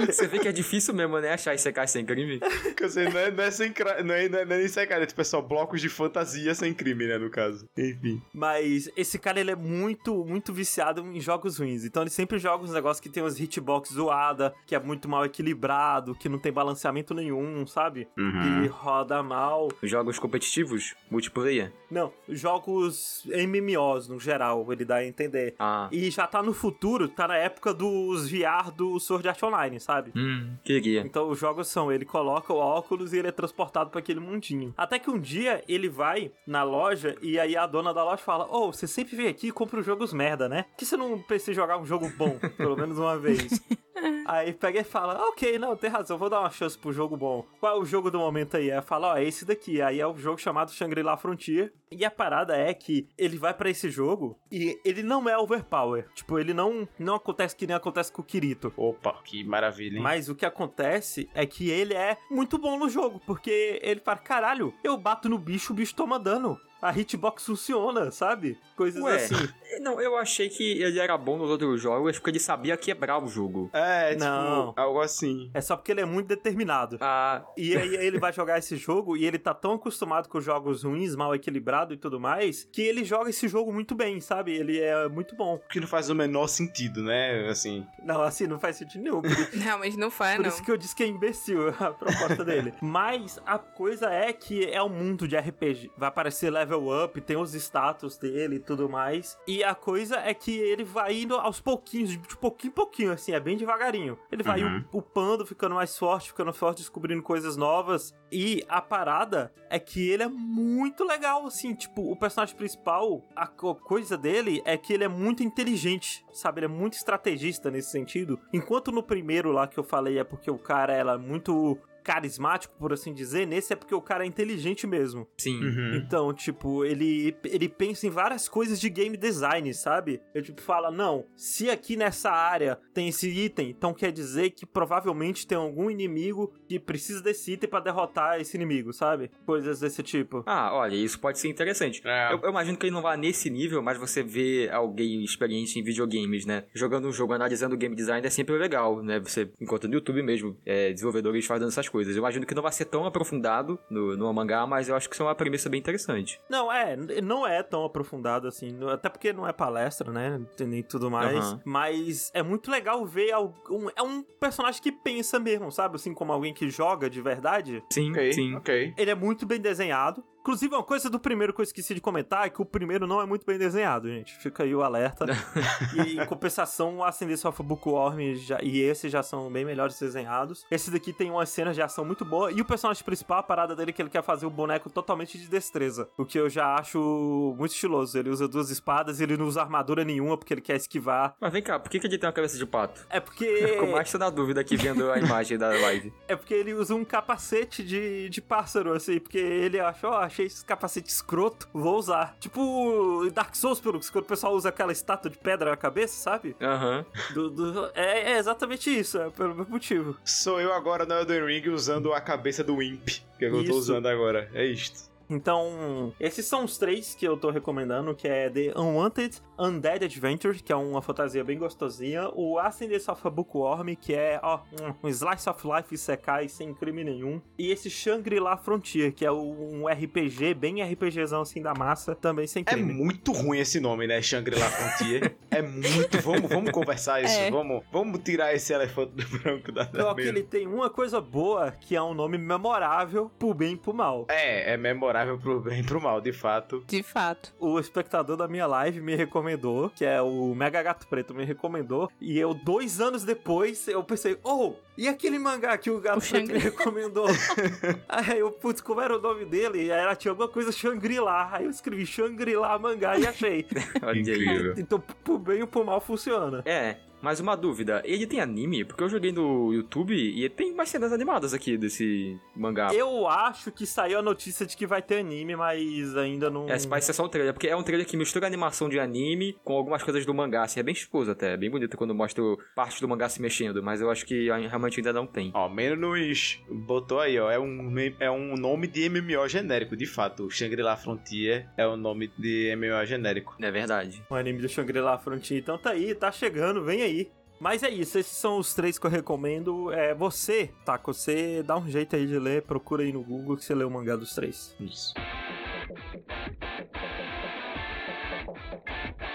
Você vê que é difícil mesmo, né? Achar cara sem crime. Quer dizer, não é, não é sem não é, não é, não é cara, é tipo, é só blocos de fantasia sem crime, né, no caso. Enfim. Mas esse cara, ele é muito, muito viciado em jogos ruins. Então ele sempre joga uns negócios que tem uns hitbox zoada, que é muito mal equilibrado, que não tem balanceamento nenhum, sabe? Uhum. Que roda mal. Jogos competitivos, multiplayer. Não, jogos MMOs no geral, ele dá a entender. Ah. E já tá no futuro, tá na época dos VR do Sword Art Online, sabe? Hum, queria. Então os jogos são, ele coloca o óculos e ele é transportado pra aquele mundinho. Até que um dia ele vai na loja e aí a dona da loja fala: Ô, você sempre vem aqui e compra os jogos merda, né? Por que você não em jogar um jogo bom, pelo menos uma vez? Aí pega e fala, ok, não, tem razão, vou dar uma chance pro jogo bom. Qual é o jogo do momento aí? Aí fala, ó, é esse daqui. Aí é o jogo chamado Shangri-La Frontier. E a parada é que ele vai pra esse jogo e ele não é overpower. Tipo, ele não, não acontece que nem acontece com o Kirito. Opa, que maravilha, hein? Mas o que acontece é que ele é muito bom no jogo, porque ele fala, caralho, eu bato no bicho, o bicho toma dano. A hitbox funciona, sabe? Coisas Ué. assim. Não, eu achei que ele era bom nos outros jogos porque ele sabia quebrar o jogo. É, tipo, Não. algo assim. É só porque ele é muito determinado. Ah, E aí ele vai jogar esse jogo e ele tá tão acostumado com jogos ruins, mal equilibrado e tudo mais, que ele joga esse jogo muito bem, sabe? Ele é muito bom. Que não faz o menor sentido, né? Assim. Não, assim, não faz sentido nenhum. Por, Realmente não faz, por não. isso que eu disse que é imbecil a proposta dele. Mas a coisa é que é um mundo de RPG. Vai aparecer level up, tem os status dele e tudo mais. E a coisa é que ele vai indo aos pouquinhos, de pouquinho em pouquinho, assim, é bem devagarinho. Ele vai Uhum. upando, ficando mais forte, ficando forte, descobrindo coisas novas. E a parada é que ele é muito legal, assim, tipo, o personagem principal, a co- coisa dele é que ele é muito inteligente, sabe? Ele é muito estrategista nesse sentido. Enquanto no primeiro lá que eu falei é porque o cara era muito carismático, por assim dizer, nesse é porque o cara é inteligente mesmo. sim. Uhum. Então, tipo, ele, ele pensa em várias coisas de game design, sabe? Ele, tipo, fala, não, se aqui nessa área tem esse item, então quer dizer que provavelmente tem algum inimigo que precisa desse item pra derrotar esse inimigo, sabe? Coisas desse tipo. Ah, olha, isso pode ser interessante. É. Eu, eu imagino que ele não vá nesse nível, mas você vê alguém experiente em videogames, né? Jogando um jogo, analisando o game design é sempre legal, né? Você encontra no YouTube mesmo, é, desenvolvedores fazendo essas coisas. Eu imagino que não vai ser tão aprofundado no, no mangá, mas eu acho que isso é uma premissa bem interessante. Não, é, não é tão aprofundado assim, até porque não é palestra, né? Nem tudo mais. Aham. Mas é muito legal ver algum. É um personagem que pensa mesmo, sabe? Assim, como alguém que joga de verdade. Sim, Ok, sim. ok. Ele é muito bem desenhado. Inclusive, uma coisa do primeiro que eu esqueci de comentar é que o primeiro não é muito bem desenhado, gente. Fica aí o alerta. e em compensação, o Ascendência of Bookworm já, e esse já são bem melhores desenhados. Esse daqui tem umas cenas de ação muito boa. E o personagem principal, a parada dele é que ele quer fazer o boneco totalmente de destreza. O que eu já acho muito estiloso. Ele usa duas espadas, ele não usa armadura nenhuma porque ele quer esquivar. Mas vem cá, por que, que ele tem uma cabeça de pato? É porque. Ficou mais na dúvida aqui vendo a imagem da live. É porque ele usa um capacete de, de pássaro, assim, porque ele achou, ó, achei esse capacete escroto, vou usar. Tipo Dark Souls, pelo que o pessoal usa aquela estátua de pedra na cabeça, sabe? Aham. Do, do- é, é exatamente isso, é pelo mesmo motivo. Sou eu agora no Elden Ring usando a cabeça do Imp, que eu Isso. tô usando agora. É isto. Então, esses são os três que eu tô recomendando, que é The Unwanted Undead Adventure, que é uma fantasia bem gostosinha, o Ascendance of a Bookworm, que é, ó, um slice of life Isekai sem crime nenhum, e esse Shangri-La Frontier, que é um RPG, bem RPGzão assim da massa, também sem É crime. muito ruim esse nome, né? Shangri-La Frontier. É muito. Vamos, vamos conversar isso. É. Vamos, vamos tirar esse elefante branco da, da Só que ele tem uma coisa boa, que é um nome memorável pro bem e pro mal. É, é memorável pro bem e pro mal, de fato. De fato. O espectador da minha live me recomendou, que é o Mega Gato Preto, me recomendou. E eu, dois anos depois, eu pensei, oh, e aquele mangá que o Gato O Preto me recomendou? Aí eu, putz, como era o nome dele? E aí ela tinha alguma coisa Shangri-La. Aí eu escrevi Shangri-La mangá e achei. Olha. Incrível. então, pro bem ou pro mal funciona. É, mas uma dúvida, ele tem anime? Porque eu joguei no YouTube e tem mais cenas animadas aqui desse mangá. Eu acho que saiu a notícia de que vai ter anime, mas ainda não. É, parece ser só um trailer, porque é um trailer que mistura animação de anime com algumas coisas do mangá, assim, é bem esposo até, é bem bonito quando mostra parte do mangá se mexendo, mas eu acho que realmente ainda não tem. Ó, menos botou aí, ó. É um, é um nome de MMO genérico, de fato. Shangri-La Frontier é o nome de MMO genérico. É verdade. O anime do Shangri-La Frontier. Então tá aí, tá chegando, vem aí. Mas é isso, esses são os três que eu recomendo. É você, tá? Você dá um jeito aí de ler, procura aí no Google que você lê o mangá dos três. Isso.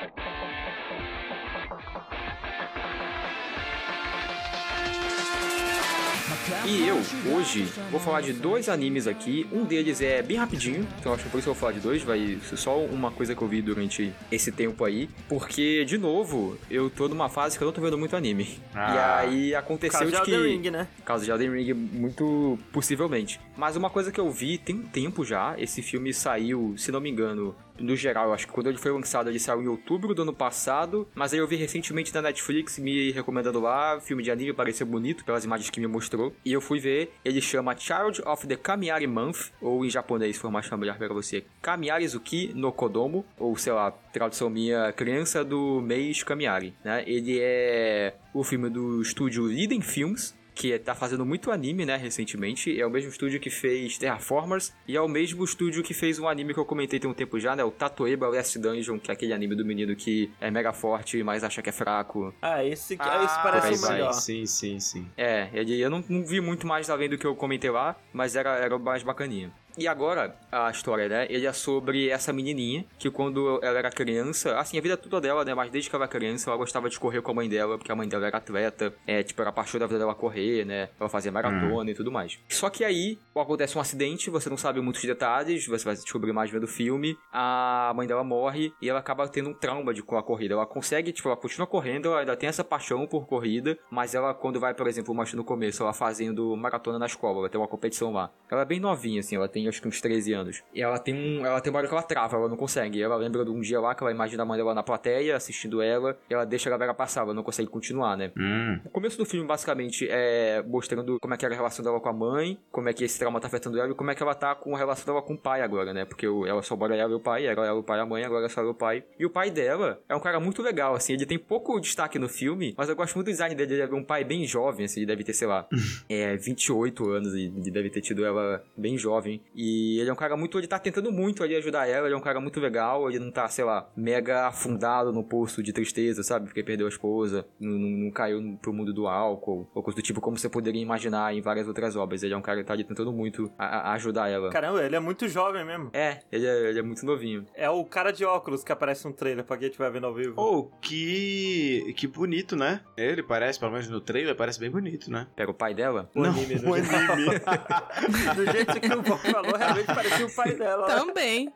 E eu, hoje, vou falar de dois animes aqui. Um deles é bem rapidinho, então acho que por isso eu vou falar de dois. Vai ser só uma coisa que eu vi durante esse tempo aí. Porque, de novo, eu tô numa fase que eu não tô vendo muito anime. Ah. e aí aconteceu Caso de de que. Elden Ring, né? Caso de Elden Ring, muito possivelmente. Mas uma coisa que eu vi tem um tempo já, esse filme saiu, se não me engano, no geral, eu acho que quando ele foi lançado, ele saiu em outubro do ano passado, mas aí eu vi recentemente na Netflix me recomendando lá, filme de anime, pareceu bonito pelas imagens que me mostrou, e eu fui ver, ele chama Child of the Kamiari Month, ou em japonês, for mais familiar pra você, Kamiarizuki no Kodomo, ou sei lá, tradução minha, Criança do Mês Kamiari, né? Ele é o filme do estúdio Eden Films, que tá fazendo muito anime, né, recentemente. É o mesmo estúdio que fez Terraformers e é o mesmo estúdio que fez um anime que eu comentei tem um tempo já, né, o Tatoeba Last Dungeon, que é aquele anime do menino que é mega forte, mas acha que é fraco. Ah, esse, esse Ah, parece aí o vai. melhor. Sim, sim, sim. É, ele, eu não, não vi muito mais além do que eu comentei lá, mas era, era mais bacaninha. E agora, a história, né? Ele é sobre essa menininha que quando ela era criança, assim, a vida toda dela, né? Mas desde que ela era criança, ela gostava de correr com a mãe dela, porque a mãe dela era atleta, é, tipo, era a paixão da vida dela correr, né? Ela fazia maratona e tudo mais. Só que aí, acontece um acidente, você não sabe muitos detalhes, você vai descobrir mais vendo o filme, a mãe dela morre e ela acaba tendo um trauma de, com a corrida. Ela consegue, tipo, ela continua correndo, ela ainda tem essa paixão por corrida, mas ela, quando vai, por exemplo, mostra no começo, ela fazendo maratona na escola, ela tem uma competição lá. Ela é bem novinha, assim, ela tem acho que uns 13 anos. E ela tem um. Ela tem uma hora que ela trava, ela não consegue. Ela lembra de um dia lá que ela imagina a mãe dela na plateia, assistindo ela, e ela deixa a galera passar, ela não consegue continuar, né? Hum. O começo do filme, basicamente, é mostrando como é que era a relação dela com a mãe, como é que esse trauma tá afetando ela e como é que ela tá com a relação dela com o pai agora, né? Porque ela só mora ela e o pai, ela é o pai e a mãe, agora só ela e o pai. E o pai dela é um cara muito legal, assim, ele tem pouco destaque no filme, mas eu gosto muito do design dele, ele é um pai bem jovem, assim, ele deve ter, sei lá, é, 28 anos e deve ter tido ela bem jovem. E ele é um cara muito, ele tá tentando muito ali ajudar ela, ele é um cara muito legal, ele não tá, sei lá, mega afundado no poço de tristeza, sabe? Porque perdeu a esposa, não, não- não caiu pro mundo do álcool, ou coisa do tipo como você poderia imaginar em várias outras obras. Ele é um cara que tá ali tentando muito a- a ajudar ela. Caramba, ele é muito jovem mesmo. É, ele é, ele é muito novinho. É o cara de óculos que aparece no trailer pra quem estiver vendo ao vivo. Oh, que. Que bonito, né? Ele parece, pelo menos no trailer, parece bem bonito, né? Pega o pai dela. O anime, o no geral. anime. Do jeito que o Bob falou, realmente parecia o pai dela. Também.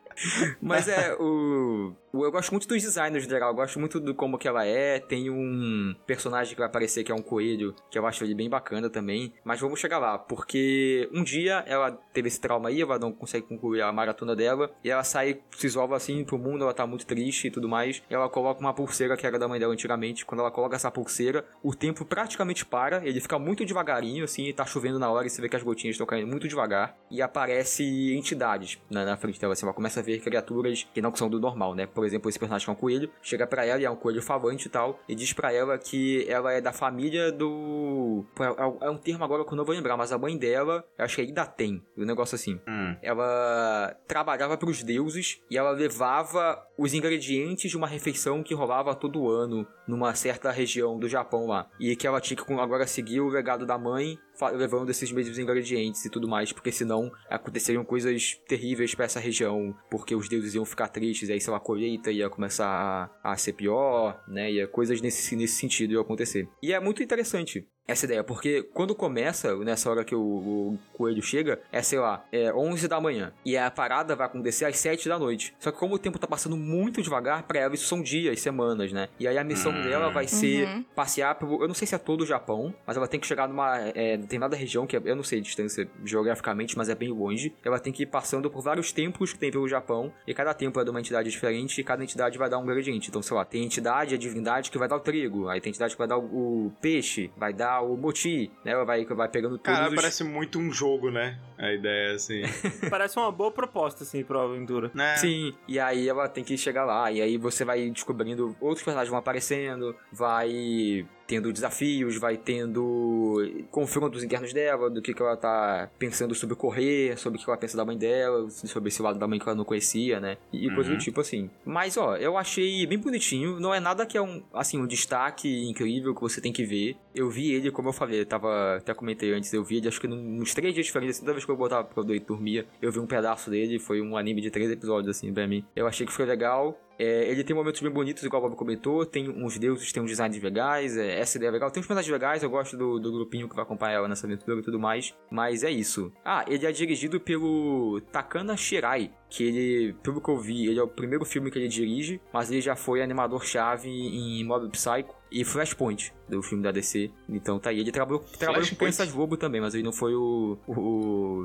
Mas é, o, o- Eu gosto muito dos designers no geral, eu gosto muito do como que ela é. Tem um personagem que vai aparecer que é um coelho, que eu acho ele bem bacana também. Mas vamos chegar lá, porque um dia ela teve esse trauma aí, ela não consegue concluir a maratona dela, e ela sai, se isola assim pro mundo, ela tá muito triste e tudo mais. E ela coloca uma pulseira que era da mãe dela antigamente. Quando ela coloca essa pulseira, o tempo praticamente para, ele fica muito devagarinho, assim, e tá chovendo na hora, e você vê que as gotinhas estão caindo muito devagar. E aparece entidades na, na frente dela, assim, ela começa a ver criaturas que não são do normal, né? Por exemplo, esse personagem que é um coelho, chega pra ela e é um coelho falante e tal, e diz pra ela que ela é da família do. Pô, É, é um termo agora que eu não vou lembrar, mas a mãe dela, eu acho que é Idaten, um negócio assim Hum. ela trabalhava para os deuses e ela levava os ingredientes de uma refeição que rolava todo ano numa certa região do Japão lá. E que ela tinha que agora seguir o legado da mãe levando esses mesmos ingredientes e tudo mais, porque senão aconteceriam coisas terríveis pra essa região, porque os deuses iam ficar tristes, aí sei lá, a colheita ia começar a, a ser pior, né? Coisas nesse, nesse sentido iam acontecer. E é muito interessante essa ideia, porque quando começa, nessa hora que o, o coelho chega, é, sei lá, é 11 da manhã. E a parada vai acontecer às 7 da noite. Só que como o tempo tá passando muito devagar, pra ela isso são dias, semanas, né? E aí a missão Hum. dela vai ser Uhum. passear pelo... Eu não sei se é todo o Japão, mas ela tem que chegar numa é, determinada região, que é- eu não sei a distância geograficamente, mas é bem longe. Ela tem que ir passando por vários templos que tem pelo Japão, e cada templo é de uma entidade diferente, e cada entidade vai dar um ingrediente. Então, sei lá, tem entidade, a divindade que vai dar o trigo, aí tem entidade que vai dar o, o peixe, vai dar o moti, né? Ela vai, vai pegando todos Cara, os... parece muito um jogo, né? A ideia, assim. Parece uma boa proposta, assim, pra aventura. né? Sim, e aí ela tem que chegar lá, e aí você vai descobrindo, outros personagens vão aparecendo, vai tendo desafios, vai tendo confrontos internos dela, do que, que ela tá pensando sobre correr, sobre o que ela pensa da mãe dela, sobre esse lado da mãe que ela não conhecia, né? E, e coisa Uhum. do tipo assim. Mas, ó, eu achei bem bonitinho, não é nada que é um, assim, um destaque incrível que você tem que ver. Eu vi ele, como eu falei, eu tava, até comentei antes, eu vi ele acho que nos três dias diferentes, toda vez que eu botava pra eu dormia, eu vi um pedaço dele, foi um anime de três episódios, assim, pra mim. Eu achei que foi legal. É, ele tem momentos bem bonitos, igual o Bob comentou. Tem uns deuses, tem uns designs legais. é, essa ideia é legal. Tem uns personagens legais, eu gosto do, do grupinho que vai acompanhar ela nessa aventura e tudo mais. Mas é isso. Ah, ele é dirigido pelo Takana Shirai. Que ele, pelo que eu vi, ele é o primeiro filme que ele dirige. Mas ele já foi animador-chave em Mob Psycho e Flashpoint, do filme da DC. Então tá aí. Ele trabalhou, trabalhou com? Crianças Lobo também, mas ele não foi o, o,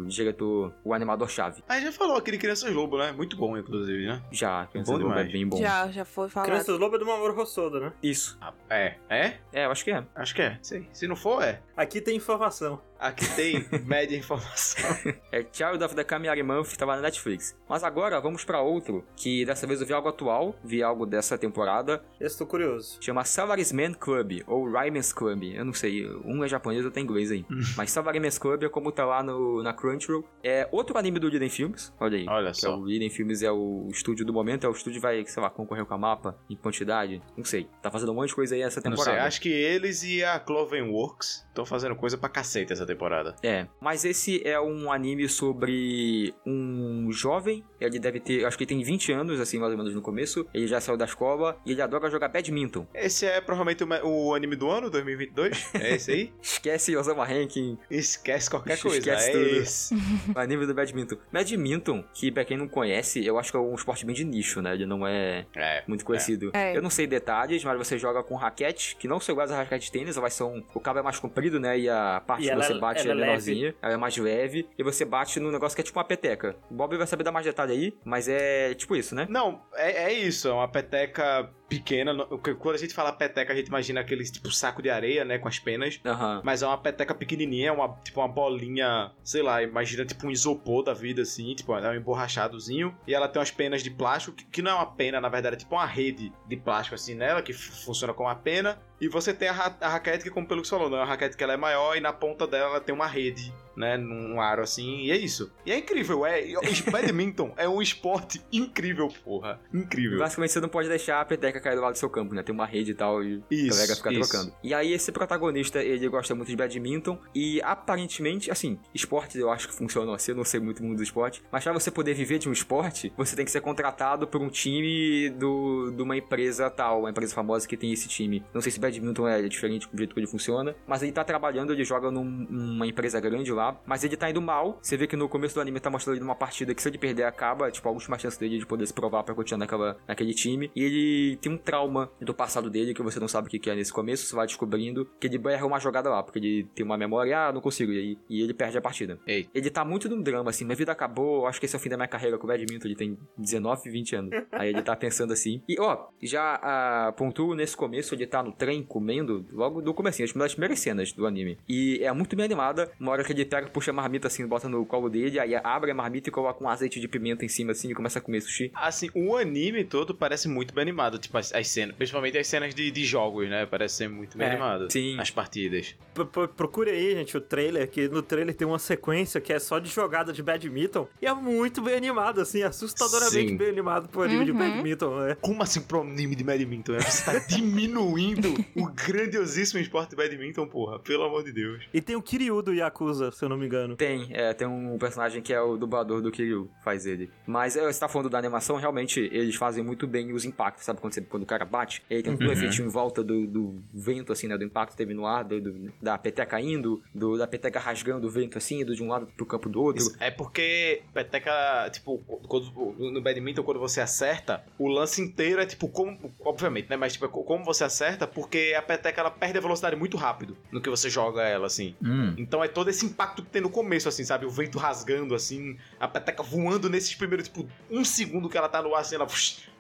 o diretor, o animador-chave. Aí já falou aquele Crianças Lobo, né? Muito bom, inclusive, né? Já, Crianças Bom Lobo é demais. bem bom. Já, já foi falado. Crianças Lobo é do Mamoru Hosoda, né? Isso. Ah, É. É? É, eu acho que é. Acho que é. Sei. Se não for, é. Aqui tem informação. Aqui tem média informação. É Child of the Kamiyari Month tava na Netflix. Mas agora vamos pra outro, que dessa vez eu vi algo atual, vi algo dessa temporada, Esse tô curioso. chama Salaryman Club, ou Ryman's Club, eu não sei, um é japonês, outro é inglês aí. Mas Salaryman's Club é como tá lá no, na Crunchyroll. É outro anime do Liden Films, olha aí. Olha só. é o Liden Films é o estúdio do momento, é o estúdio que vai, sei lá, concorrer com a mapa em quantidade, não sei. Tá fazendo um monte de coisa aí essa Não temporada. sei, acho que eles e a Clovenworks estão fazendo coisa pra cacete essa temporada. É, mas esse é um anime sobre um jovem, ele deve ter, acho que ele tem 20 anos, assim, mais ou menos no começo, ele já saiu da escola e ele adora jogar badminton. Esse é provavelmente o, o anime do ano, 2022? É esse aí? Esquece Osama Ranking, Esquece qualquer Esquece coisa. é tudo. esse. o anime do badminton. Badminton, que pra quem não conhece, eu acho que é um esporte bem de nicho, né, ele não é É. muito conhecido. É. Eu não sei detalhes, mas você joga com raquete, que não são iguais a raquete de tênis, elas são, o cabo é mais comprido, né, e a parte E que ela você é- bate ela é é leve. menorzinha, ela é mais leve, e você bate num negócio que é tipo uma peteca. O Bob vai saber dar mais detalhe aí, mas é tipo isso, né? Não, é, é isso, é uma peteca pequena. Quando a gente fala peteca, a gente imagina aquele tipo saco de areia, né, com as penas. Aham. Mas é uma peteca pequenininha, é uma, tipo uma bolinha, sei lá, imagina tipo um isopor da vida, assim, tipo, é um emborrachadozinho. E ela tem umas penas de plástico, que, que não é uma pena, na verdade, é tipo uma rede de plástico assim nela, que funciona como uma pena. E você tem a, ra- a raquete, que como pelo que você falou, não é uma raquete que ela é maior, e na ponta dela ela tem uma rede, né, num aro assim, e é isso. E é incrível, é. e- Badminton é um esporte incrível, porra. Incrível. Basicamente, você não pode deixar a peteca cair do lado do seu campo, né? Tem uma rede e tal, e Isso, a galera fica isso. trocando. E aí, esse protagonista, ele gosta muito de badminton, e aparentemente, assim, esportes eu acho que funcionam assim, eu não sei muito mundo do esporte, mas pra você poder viver de um esporte, você tem que ser contratado por um time do, de uma empresa tal, uma empresa famosa que tem esse time. Não sei se badminton é diferente do jeito que ele funciona, mas ele tá trabalhando, ele joga num- numa empresa grande lá, mas ele tá indo mal. Você vê que no começo do anime tá mostrando ele numa partida que se ele perder acaba, tipo, a última chance dele de poder se provar pra continuar naquela, naquele time. E ele tem um trauma do passado dele que você não sabe o que é nesse começo, você vai descobrindo que ele erra uma jogada lá, porque ele tem uma memória, ah, não consigo, e, e ele perde a partida. Ei. Ele tá muito num drama, assim, minha vida acabou, acho que esse é o fim da minha carreira com o badminton, ele tem 19, 20 anos. Aí ele tá pensando assim. E, ó, já ah, pontuo nesse começo, ele tá no trem comendo, logo do uma das primeiras cenas do anime. E é muito bem animada, uma hora que ele pega, puxa a marmita assim, bota no colo dele, aí abre a marmita e coloca um azeite de pimenta em cima assim e começa a comer sushi. Assim, o anime todo parece muito bem animado, tipo, as, as cenas, principalmente as cenas de, de jogos, né? Parece ser muito bem É, animado. sim. As partidas. Pro- pro- Procure aí, gente, o trailer, que no trailer tem uma sequência que é só de jogada de badminton. E é muito bem animado, assim, assustadoramente Sim. bem animado pro anime de Uhum. badminton. né? Como assim pro anime de badminton? né? Você tá diminuindo o grandiosíssimo esporte de badminton, porra. Pelo amor de Deus. E tem o Kiryu do Yakuza, se eu não me engano. Tem, é, tem um personagem que é o dublador do Kiryu, faz ele. Mas é, você tá falando da animação, realmente eles fazem muito bem os impactos, sabe? Quando, você, quando o cara bate, ele tem todo o efeitinho em volta do, do vento, assim, né? Do impacto que teve no ar, do, do- da peteca indo, do, da peteca rasgando o vento, assim, indo de um lado pro campo do outro. Isso. É porque peteca, tipo, quando, no badminton, quando você acerta, o lance inteiro é tipo, como, obviamente, né? Mas tipo, é co- como você acerta, porque a peteca ela perde a velocidade muito rápido no que você joga ela, assim. Hum. Então é todo esse impacto que tem no começo, assim, sabe? O vento rasgando, assim, a peteca voando nesses primeiros, tipo, um segundo que ela tá no ar, assim, ela.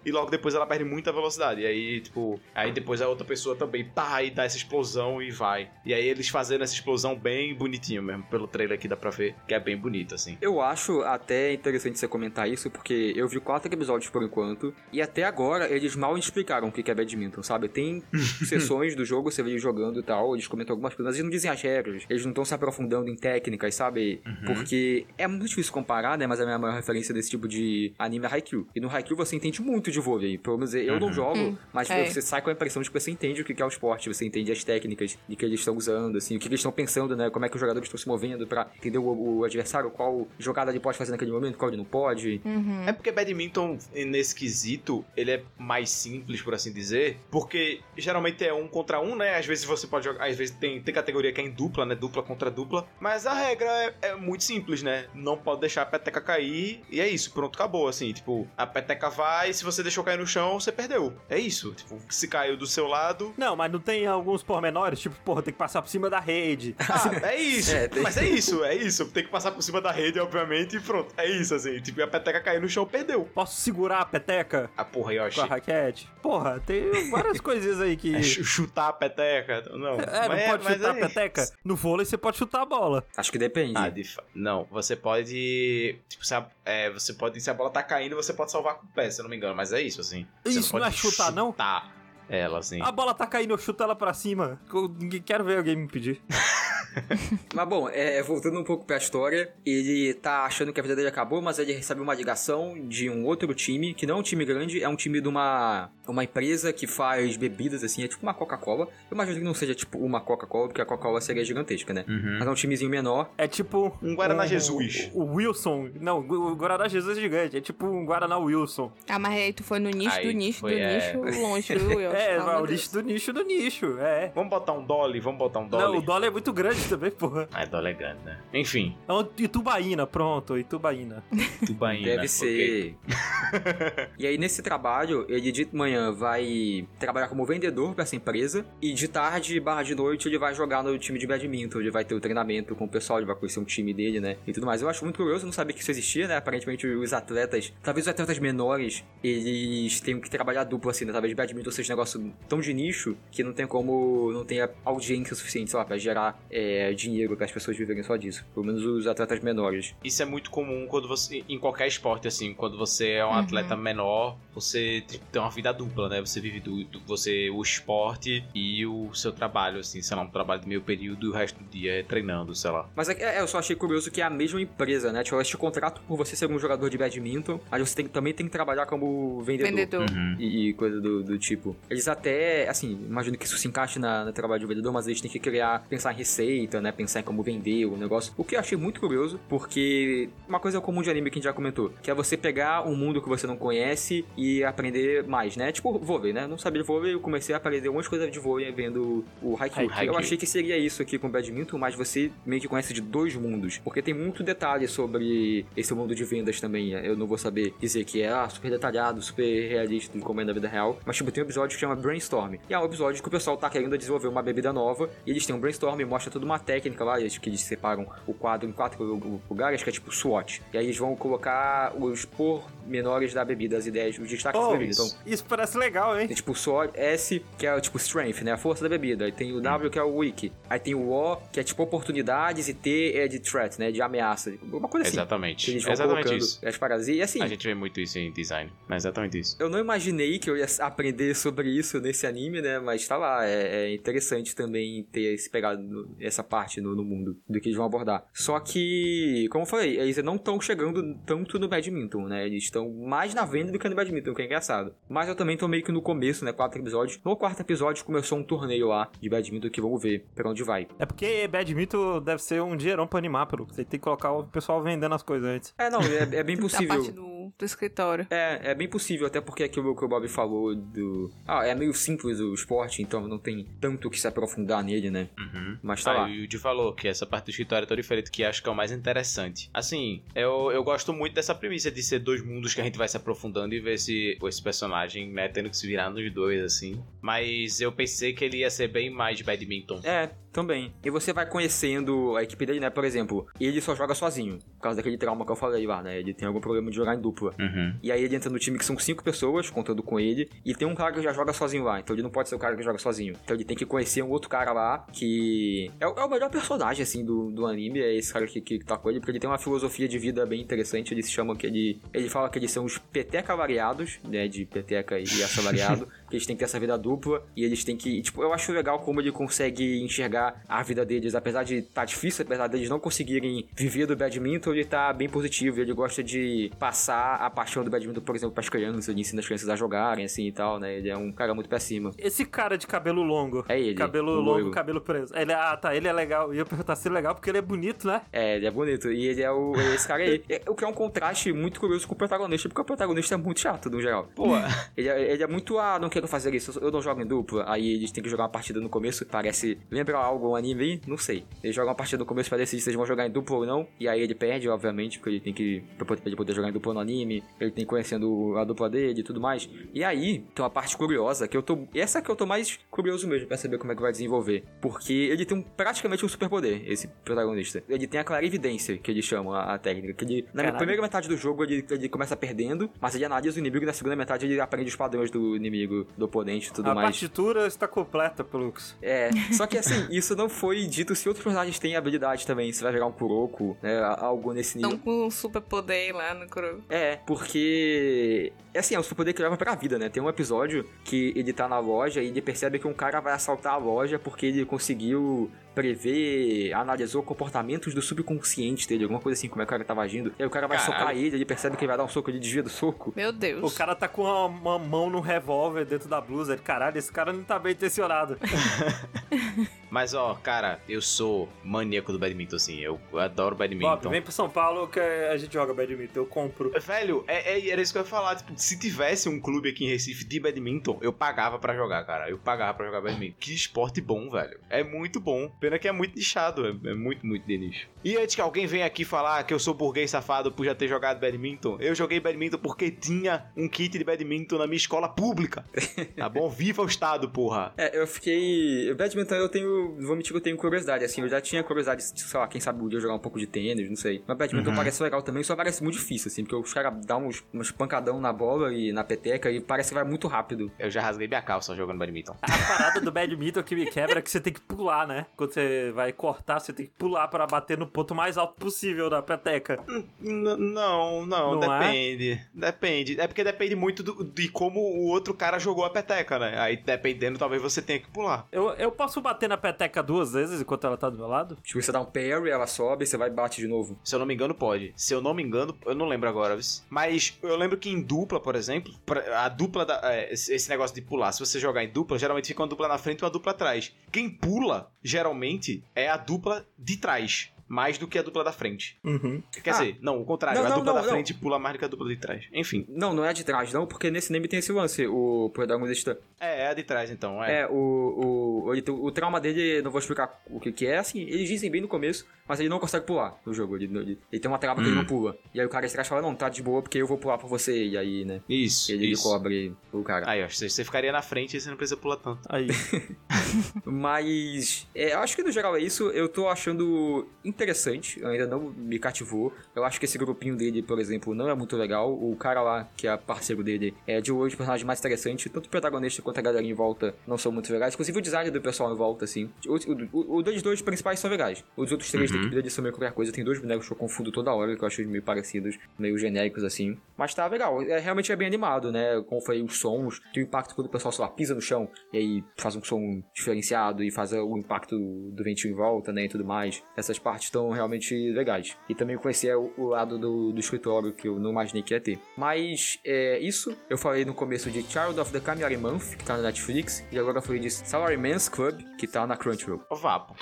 E logo depois ela perde muita velocidade. E aí, tipo, aí depois a outra pessoa também tá e dá essa explosão e vai. E aí eles fazendo essa explosão bem bonitinho mesmo. Pelo trailer aqui dá pra ver que é bem bonito, assim. Eu acho até interessante você comentar isso, porque eu vi quatro episódios por enquanto, e até agora eles mal explicaram o que é badminton, sabe? Tem sessões do jogo, você vê eles jogando e tal, eles comentam algumas coisas, mas eles não dizem as regras, eles não estão se aprofundando em técnicas, sabe? Porque é muito difícil comparar, né? Mas a minha maior referência desse tipo de anime é Haikyuu. E no Haikyuu você entende muito de vôlei, pelo menos eu não jogo, mas é. você sai com a impressão de que você entende o que é o esporte, você entende as técnicas de que eles estão usando, assim, o que eles estão pensando, né? Como é que os jogadores estão se movendo pra entender o, o adversário, qual jogada ele pode fazer naquele momento, qual ele não pode. Uhum. É porque badminton, nesse quesito, ele é mais simples, por assim dizer, porque geralmente é um contra um, né? Às vezes você pode jogar, às vezes tem, tem categoria que é em dupla, né? Dupla contra dupla, mas a regra é, é muito simples, né? Não pode deixar a peteca cair e é isso, pronto, acabou, assim, tipo, a peteca vai, se você deixou cair no chão, você perdeu. É isso, tipo, se caiu do seu lado... Não, mas não tem alguns pormenores, tipo, porra, tem que passar por cima da rede. Ah, é isso, É, tem- mas é isso, é isso. Tem que passar por cima da rede, obviamente, e pronto. É isso, assim. Tipo, a peteca cair no chão, perdeu. Posso segurar a peteca Ah, porra, Yoshi. com a raquete? Porra, tem várias coisinhas aí que. É chu- chutar a peteca. Não, É, não mas pode mas chutar é a peteca? No vôlei você pode chutar a bola. Acho que depende. Ah, de fa- Não, você pode. Tipo, se a, é, você pode. Se a bola tá caindo, você pode salvar com o pé, se eu não me engano. Mas é isso, assim. Você Isso não pode é chutar, não? chutar ela, assim. A bola tá caindo, eu chuto ela pra cima. Eu quero ver alguém me impedir. Mas bom, é, voltando um pouco pra história, ele tá achando que a vida dele acabou, mas ele recebe uma ligação de um outro time, que não é um time grande, é um time de uma, uma empresa que faz bebidas, assim, é tipo uma Coca-Cola. Eu imagino que não seja tipo uma Coca-Cola, porque a Coca-Cola seria gigantesca, né? Uhum. Mas é um timezinho menor. É tipo. Um Guaraná Jesus. O, o Wilson. Não, o Guaraná Jesus é gigante. É tipo um Guaraná Wilson. Ah, mas aí tu foi no nicho Aí do nicho foi, do é. nicho longe, viu, Will? É, amor o nicho do nicho do nicho. É. Vamos botar um dolly, vamos botar um dolly. Não, o dólar é muito grande também, porra. Ah, é grande, né? Enfim, É um Itubaína, pronto, Itubaína. tubaína. Deve ser. e aí, nesse trabalho, ele de manhã vai trabalhar como vendedor pra essa empresa. E de tarde, barra de noite, ele vai jogar no time de badminton. Ele vai ter o treinamento com o pessoal, ele vai conhecer um time dele, né? E tudo mais. Eu acho muito curioso, não sabia que isso existia, né? Aparentemente, os atletas, talvez os atletas menores, eles tenham que trabalhar duplo assim, né? Talvez badminton seja um negócio tão de nicho que não tem como, não tenha audiência suficiente, sei lá, pra gerar é, dinheiro para as pessoas viverem só disso. Pelo menos os atletas menores. Isso é muito comum quando você. Em qualquer esporte, assim, quando você é um atleta menor, você tem uma vida dupla, né? Você vive do, do- você, o esporte e o seu trabalho, assim, sei lá, um trabalho de meio período e o resto do dia é treinando, sei lá. Mas é, é, eu só achei curioso que é a mesma empresa, né? Tipo, elas te contratam por você ser um jogador de badminton, mas você tem- também tem que trabalhar como vendedor. Vendedor. E, e coisa do, do tipo. Eles até, assim, imagino que isso se encaixe na, no trabalho de vendedor, mas eles têm que criar, pensar em receita, né? Pensar em como vender o negócio. O que eu achei muito curioso, porque uma coisa comum de anime que a gente já comentou, que é você pegar um mundo que você não conhece e aprender mais, né? Tipo vôlei, né? Não sabia de vôlei, eu comecei a aprender um monte de vôlei vendo o Haikyuu. Haikyuu. Eu achei que seria isso aqui com o badminton, mas você meio que conhece de dois mundos, porque tem muito detalhe sobre esse mundo de vendas também. Eu não vou saber dizer que é ah, super detalhado, super realista, como é na vida real, mas tipo, tem um episódio que chama Brainstorm. E é um episódio que o pessoal tá querendo desenvolver uma bebida nova, e eles têm um brainstorm, mostra toda uma técnica lá, acho que eles separam o quadro em quatro lu- lugares, que é tipo SWOT. E aí eles vão colocar os pormenores da bebida, as ideias, os destaques da Oh, bebida. Então, isso, parece legal, hein? tem tipo o SWOT, S, que é tipo Strength, né? A força da bebida. Aí tem o W, que é o Weak. Aí tem o O, que é tipo oportunidades, e T é de Threat, né? De ameaça. Uma coisa assim. Exatamente. Que eles vão Exatamente colocando isso. as paradas. E assim, A gente vê muito isso em design. É exatamente isso. eu não imaginei que eu ia aprender sobre isso nesse anime, né? Mas tá lá, é, é interessante também ter esse pegado, no- essa parte no, no mundo do que eles vão abordar. Só que, como eu falei, eles não estão chegando tanto no badminton, né? Eles estão mais na venda do que no badminton, o que é engraçado. Mas eu também tô meio que no começo, né? Quatro episódios. No quarto episódio começou um torneio lá de badminton que vamos ver pra onde vai. É porque badminton deve ser um dinheirão pra animar, pelo. Você tem que colocar o pessoal vendendo as coisas antes. É, não, é, é bem possível. Do, do escritório. É, é bem possível, até porque aquilo que o Bob falou do. Ah, é meio simples o esporte, então não tem tanto que se aprofundar nele, né? Uhum. Mas tá Ah, lá. e o Di falou que essa parte do escritório é tão diferente que acho que é o mais interessante. Assim, eu, eu gosto muito dessa premissa de ser dois mundos que a gente vai se aprofundando e ver se esse personagem, né, tendo que se virar nos dois, assim. Mas eu pensei que ele ia ser bem mais de badminton. É, também. E você vai conhecendo a equipe dele, né? Por exemplo, ele só joga sozinho. Por causa daquele trauma que eu falei lá, né? Ele tem algum problema de jogar em dupla. Uhum. E aí ele entra no time que são cinco pessoas, contando com ele, e tem um cara que já joga sozinho lá, então ele não pode ser o cara que joga sozinho. Então ele tem que conhecer um outro cara lá, que é, o é o melhor personagem, assim, do, do anime, é esse cara que, que tá com ele, porque ele tem uma filosofia de vida bem interessante, ele se chama que ele... Ele fala que eles são os peteca variados, né, de peteca e assalariado, eles têm que ter essa vida dupla, e eles têm que... Tipo, eu acho legal como ele consegue enxergar a vida deles, apesar de tá difícil, apesar deles não conseguirem viver do badminton, ele tá bem positivo, ele gosta de passar a paixão do badminton, por exemplo, pras crianças, ele ensina as crianças a jogarem, assim, e tal, né, ele é um cara muito pra cima. Esse cara de cabelo longo. É ele, Cabelo longo, loiro. cabelo preso. Ele, ah, tá, ele é legal. E eu perguntar se ele é legal porque ele é bonito, né? É, ele é bonito. E ele é o, esse cara aí. É, o que é um contraste muito curioso com o protagonista, porque o protagonista é muito chato, no geral. Pô, Ele é, ele é muito, ah, não fazer isso, eu não jogo em dupla. Aí eles têm que jogar uma partida no começo, parece. Lembra algo, um anime aí? Não sei. Eles jogam uma partida no começo pra decidir se eles vão jogar em dupla ou não. E aí ele perde, obviamente, porque ele tem que. Pra ele poder jogar em dupla no anime, ele tem que conhecendo a dupla dele e tudo mais. E aí, tem uma parte curiosa que eu tô. Essa que eu tô mais curioso mesmo pra saber como é que vai desenvolver. Porque ele tem um, praticamente um superpoder, esse protagonista. Ele tem a clarividência, que eles chamam a, a técnica. Que ele, na Caralho. primeira metade do jogo, ele, ele começa perdendo, mas ele analisa o inimigo e na segunda metade ele aprende os padrões do inimigo, do oponente e tudo a mais. partitura está completa, Pelux. É, só que assim, isso não foi dito se outros personagens têm habilidade também, se vai virar um Kuroko, né, algo nesse nível. Estão com um super poder lá no Kuro. É, porque. É assim, é o superpoder que leva pra vida, né? Tem um episódio que ele tá na loja e ele percebe que um cara vai assaltar a loja porque ele conseguiu prever, analisou comportamentos do subconsciente dele, alguma coisa assim, como é que o cara tava agindo. E aí o cara vai Caralho. socar ele, ele percebe que ele vai dar um soco, ele desvia do soco. Meu Deus. O cara tá com uma, uma mão no revólver dentro da blusa. Ele, caralho, esse cara não tá bem intencionado. mas ó, cara, eu sou maníaco do badminton, assim. Eu adoro Bob, badminton. vem pro São Paulo que a gente joga badminton. Eu compro. Velho, é, é- era isso que eu ia falar. Tipo, se tivesse um clube aqui em Recife de badminton, eu pagava pra jogar, cara. Eu pagava pra jogar badminton. Que esporte bom, velho. É muito bom. Pena que é muito nichado. É, é muito, muito de nicho. E antes que alguém venha aqui falar que eu sou burguês safado por já ter jogado badminton, eu joguei badminton porque tinha um kit de badminton na minha escola pública. Tá bom? Viva o Estado, porra. É, eu fiquei. Badminton eu tenho. Vou mentir que eu tenho curiosidade, assim. Eu já tinha curiosidade, sei lá, quem sabe um dia jogar um pouco de tênis, não sei. Mas badminton Uhum. parece legal também, só parece muito difícil, assim, porque os caras dão uns, uns pancadão na bola e na peteca e parece que vai muito rápido. Eu já rasguei minha calça jogando badminton. A parada do badminton que me quebra é que você tem que pular, né? Quando você vai cortar, você tem que pular pra bater no ponto mais alto possível da peteca. N- não, não, Não é? depende. Depende. É porque depende muito do- de como o outro cara jogou a peteca, né? Aí dependendo, talvez você tenha que pular. Eu, eu posso bater na peteca duas vezes enquanto ela tá do meu lado? Tipo, você dá um parry, ela sobe, você vai e bate de novo. Se eu não me engano, pode. Se eu não me engano, eu não lembro agora. Mas eu lembro que em dupla, por exemplo, a dupla da. é, esse esse negócio de pular, se você jogar em dupla, geralmente fica uma dupla na frente e uma dupla atrás. Quem pula, geralmente, é a dupla de trás. Mais do que a dupla da frente. Uhum. Quer Ah. dizer, não, o contrário. Não, a dupla não, da não. frente pula mais do que a dupla de trás. Enfim. Não, não é de trás, não, porque nesse anime tem esse lance. O protagonista. É, é a de trás, então. É. É, o, o, tem- o, trauma dele, não vou explicar o que, que é, assim, eles dizem bem no começo, mas ele não consegue pular no jogo. Ele, ele, ele tem uma trava que ele Hum. não pula. E aí o cara estrada fala, não, tá de boa porque eu vou pular pra você. E aí, né, Isso, ele isso. cobre o cara. Aí, ó, você você ficaria na frente e você não precisa pular tanto. Aí. Mas é, eu acho que no geral é isso. Eu tô achando interessante. Ainda não me cativou. Eu acho que esse grupinho dele, por exemplo, não é muito legal. O cara lá, que é parceiro dele, é de hoje o personagem mais interessante. Tanto o protagonista quanto a galerinha em volta não são muito legais. Inclusive o design do pessoal em volta, assim. O, o, o, o dos dois principais são legais. Os outros três Uhum. Equipe dele são meio qualquer coisa. Tem dois bonecos que eu confundo toda hora, que eu acho meio parecidos, meio genéricos, assim. Mas tá legal. É, realmente é bem animado, né? Como foi os sons. Tem o impacto quando o pessoal, sei lá, pisa no chão e aí faz um som diferenciado e faz o impacto do ventinho em volta, né? E tudo mais. Essas partes estão realmente legais. E também conhecer o, o lado do, do escritório que eu não imaginei que ia ter. Mas é isso. Eu falei no começo de Child of the Camera Month, que tá na Netflix. E agora eu falei de Salaryman's Club, que tá na Crunchyroll. Ô, Vapo.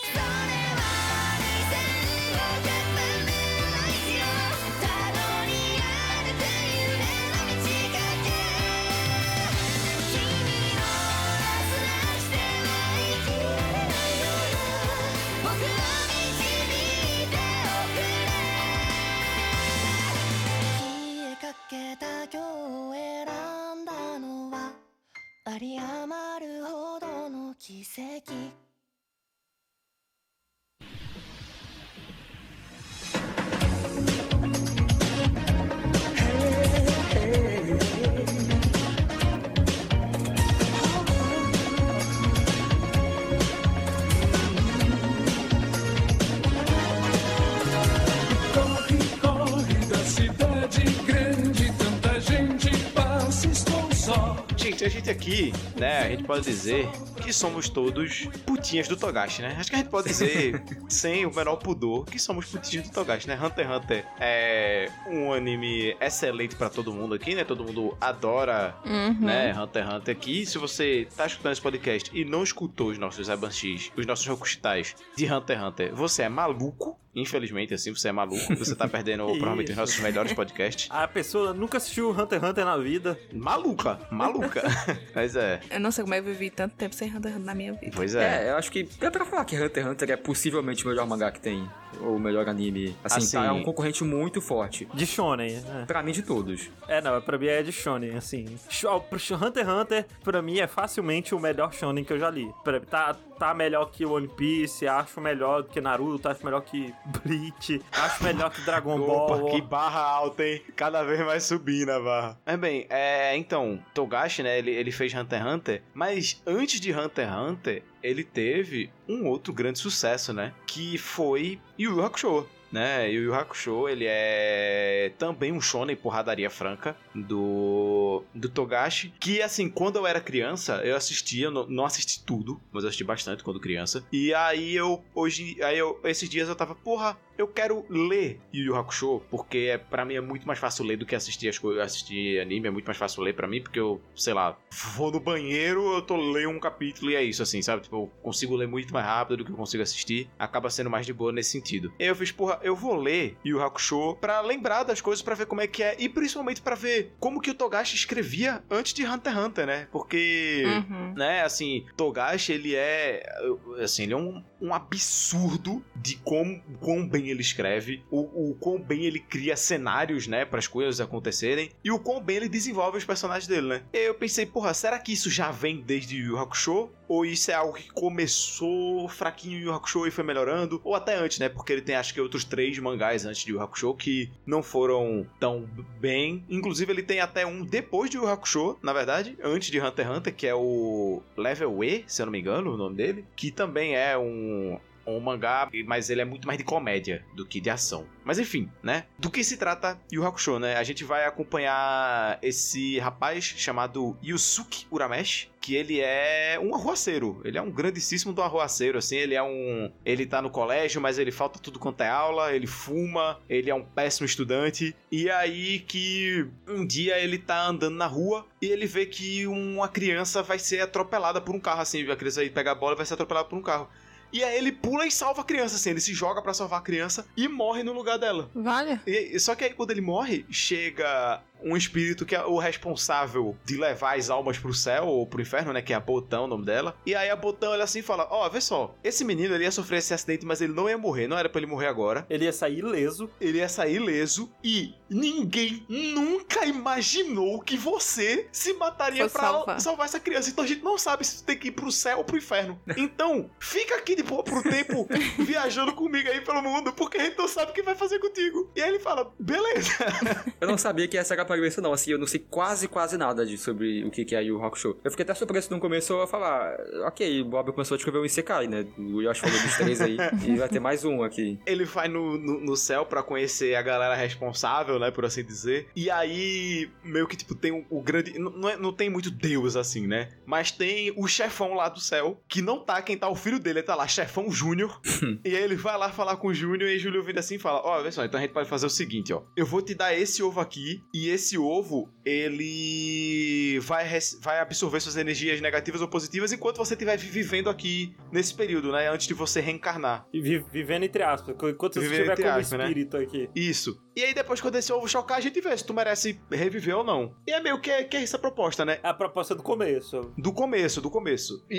り余るほどの奇跡。Gente, a gente aqui, né, a gente pode dizer que somos todos putinhas do Togashi, né? Acho que a gente pode dizer, sem o menor pudor, que somos putinhas do Togashi, né? Hunter x Hunter é um anime excelente pra todo mundo aqui, né? Todo mundo adora, Uhum. né, Hunter x Hunter aqui. Se você tá escutando esse podcast e não escutou os nossos Abanshis, os nossos Rokushitais de Hunter x Hunter, você é maluco. Infelizmente, assim, você é maluco. Você tá perdendo provavelmente os nossos melhores podcasts. A pessoa nunca assistiu Hunter x Hunter na vida. Maluca, maluca. Mas é, Eu não sei como é que eu vivi tanto tempo sem Hunter x Hunter na minha vida. pois é. É, eu acho que é pra falar que Hunter x Hunter é possivelmente o melhor mangá que tem. Ou o melhor anime. Assim, Assim- tá, é um concorrente muito forte. De Shonen, né? Pra mim, de todos. É, não, pra mim é de Shonen, assim. Hunter x Hunter, pra mim, é facilmente o melhor Shonen que eu já li. Pra, tá, tá melhor que One Piece, acho melhor que Naruto, acho melhor que Bleach, acho melhor que Dragon Ball. Opa, que barra alta, hein? Cada vez mais subindo a barra. Mas bem, é, então, Togashi, né, ele, ele fez Hunter x Hunter, mas antes de Hunter x Hunter, ele teve um outro grande sucesso, né? Que foi Yu Yu Hakusho. Né, Yu Yu Hakusho, ele é também um shonen porradaria franca do, do Togashi, que assim, quando eu era criança, eu assistia, não, assisti tudo, mas eu assisti bastante quando criança, e aí eu, hoje, aí eu, esses dias eu tava, porra, eu quero ler Yu Yu Hakusho, porque é, para mim é muito mais fácil ler do que assistir as coisas, assistir anime, é muito mais fácil ler pra mim, porque eu, sei lá, vou no banheiro, eu tô lendo um capítulo e é isso, assim, sabe? Tipo, eu consigo ler muito mais rápido do que eu consigo assistir, acaba sendo mais de boa nesse sentido. Eu fiz, porra, eu vou ler Yu Yu Hakusho pra lembrar das coisas, pra ver como é que é, e principalmente pra ver como que o Togashi escrevia antes de Hunter x Hunter, né? Porque Uhum. né, assim, Togashi, ele é, assim, ele é um, um absurdo de como, quão bem ele escreve, o, o quão bem ele cria cenários, né, para as coisas acontecerem, e o quão bem ele desenvolve os personagens dele, né. E eu pensei, porra, será que isso já vem desde Yu Hakusho? Ou isso é algo que começou fraquinho em Yu Hakusho e foi melhorando? Ou até antes, né, porque ele tem acho que outros três mangás antes de Yu Hakusho que não foram tão bem, inclusive ele tem até um depois de Yu Hakusho, na verdade, antes de Hunter x Hunter, que é o Level E, se eu não me engano, o nome dele, que também é um um mangá, mas ele é muito mais de comédia do que de ação. Mas enfim, né? Do que se trata Yu Hakusho, né? A gente vai acompanhar esse rapaz chamado Yusuke Urameshi, que ele é um arruaceiro. Ele é um grandíssimo do arruaceiro, assim. Ele é um... Ele tá no colégio, mas ele falta tudo quanto é aula. Ele fuma. Ele é um péssimo estudante. E aí que um dia ele tá andando na rua e ele vê que uma criança vai ser atropelada por um carro, assim. A criança aí pega a bola e vai ser atropelada por um carro. E aí ele pula e salva a criança, assim. Ele se joga pra salvar a criança e morre no lugar dela. Vale? E- só que aí quando ele morre, chega um espírito que é o responsável de levar as almas pro céu ou pro inferno, né? Que é a Botão, o nome dela. E aí a Botão, ela assim fala: Ó, vê só, esse menino ele ia sofrer esse acidente, mas ele não ia morrer, não era pra ele morrer agora. Ele ia sair ileso. Ele ia sair ileso e ninguém nunca imaginou que você se mataria Foi pra salvar. salvar. essa criança. Então a gente não sabe se tu tem que ir pro céu ou pro inferno. Então, fica aqui de boa pro tempo viajando comigo aí pelo mundo, porque a gente não sabe o que vai fazer contigo. E aí ele fala: beleza. Eu não sabia que essa era a premissa, não. Assim, eu não sei quase, quase nada de, sobre o que, que é Yu Yu Hakusho. Eu fiquei até surpreso no começo a falar, ok, o Bob começou a escrever um Isekai, né? O Yoshi falou dos três aí. e vai ter mais um aqui. Ele vai no, no, no céu pra conhecer a galera responsável, né, por assim dizer. E aí, meio que, tipo, tem o, o grande... Não, é- não tem muito deus, assim, né? Mas tem o chefão lá do céu, que não tá quem tá o filho dele, ele tá lá, chefão Júnior. e aí ele vai lá falar com o Júnior, e o Júnior vira assim e fala, ó, vê só, então a gente pode fazer o seguinte, ó. Eu vou te dar esse ovo aqui, e esse ovo, ele vai, vai absorver suas energias negativas ou positivas enquanto você estiver vivendo aqui nesse período, né? Antes de você reencarnar. E vi- vivendo entre aspas. Enquanto você Vivendo estiver como aspas, né? espírito aqui. Isso. E aí, depois, quando esse ovo chocar, a gente vê se tu merece reviver ou não. E é meio que, que é essa proposta, né? É a proposta do começo. Do começo, do começo. E,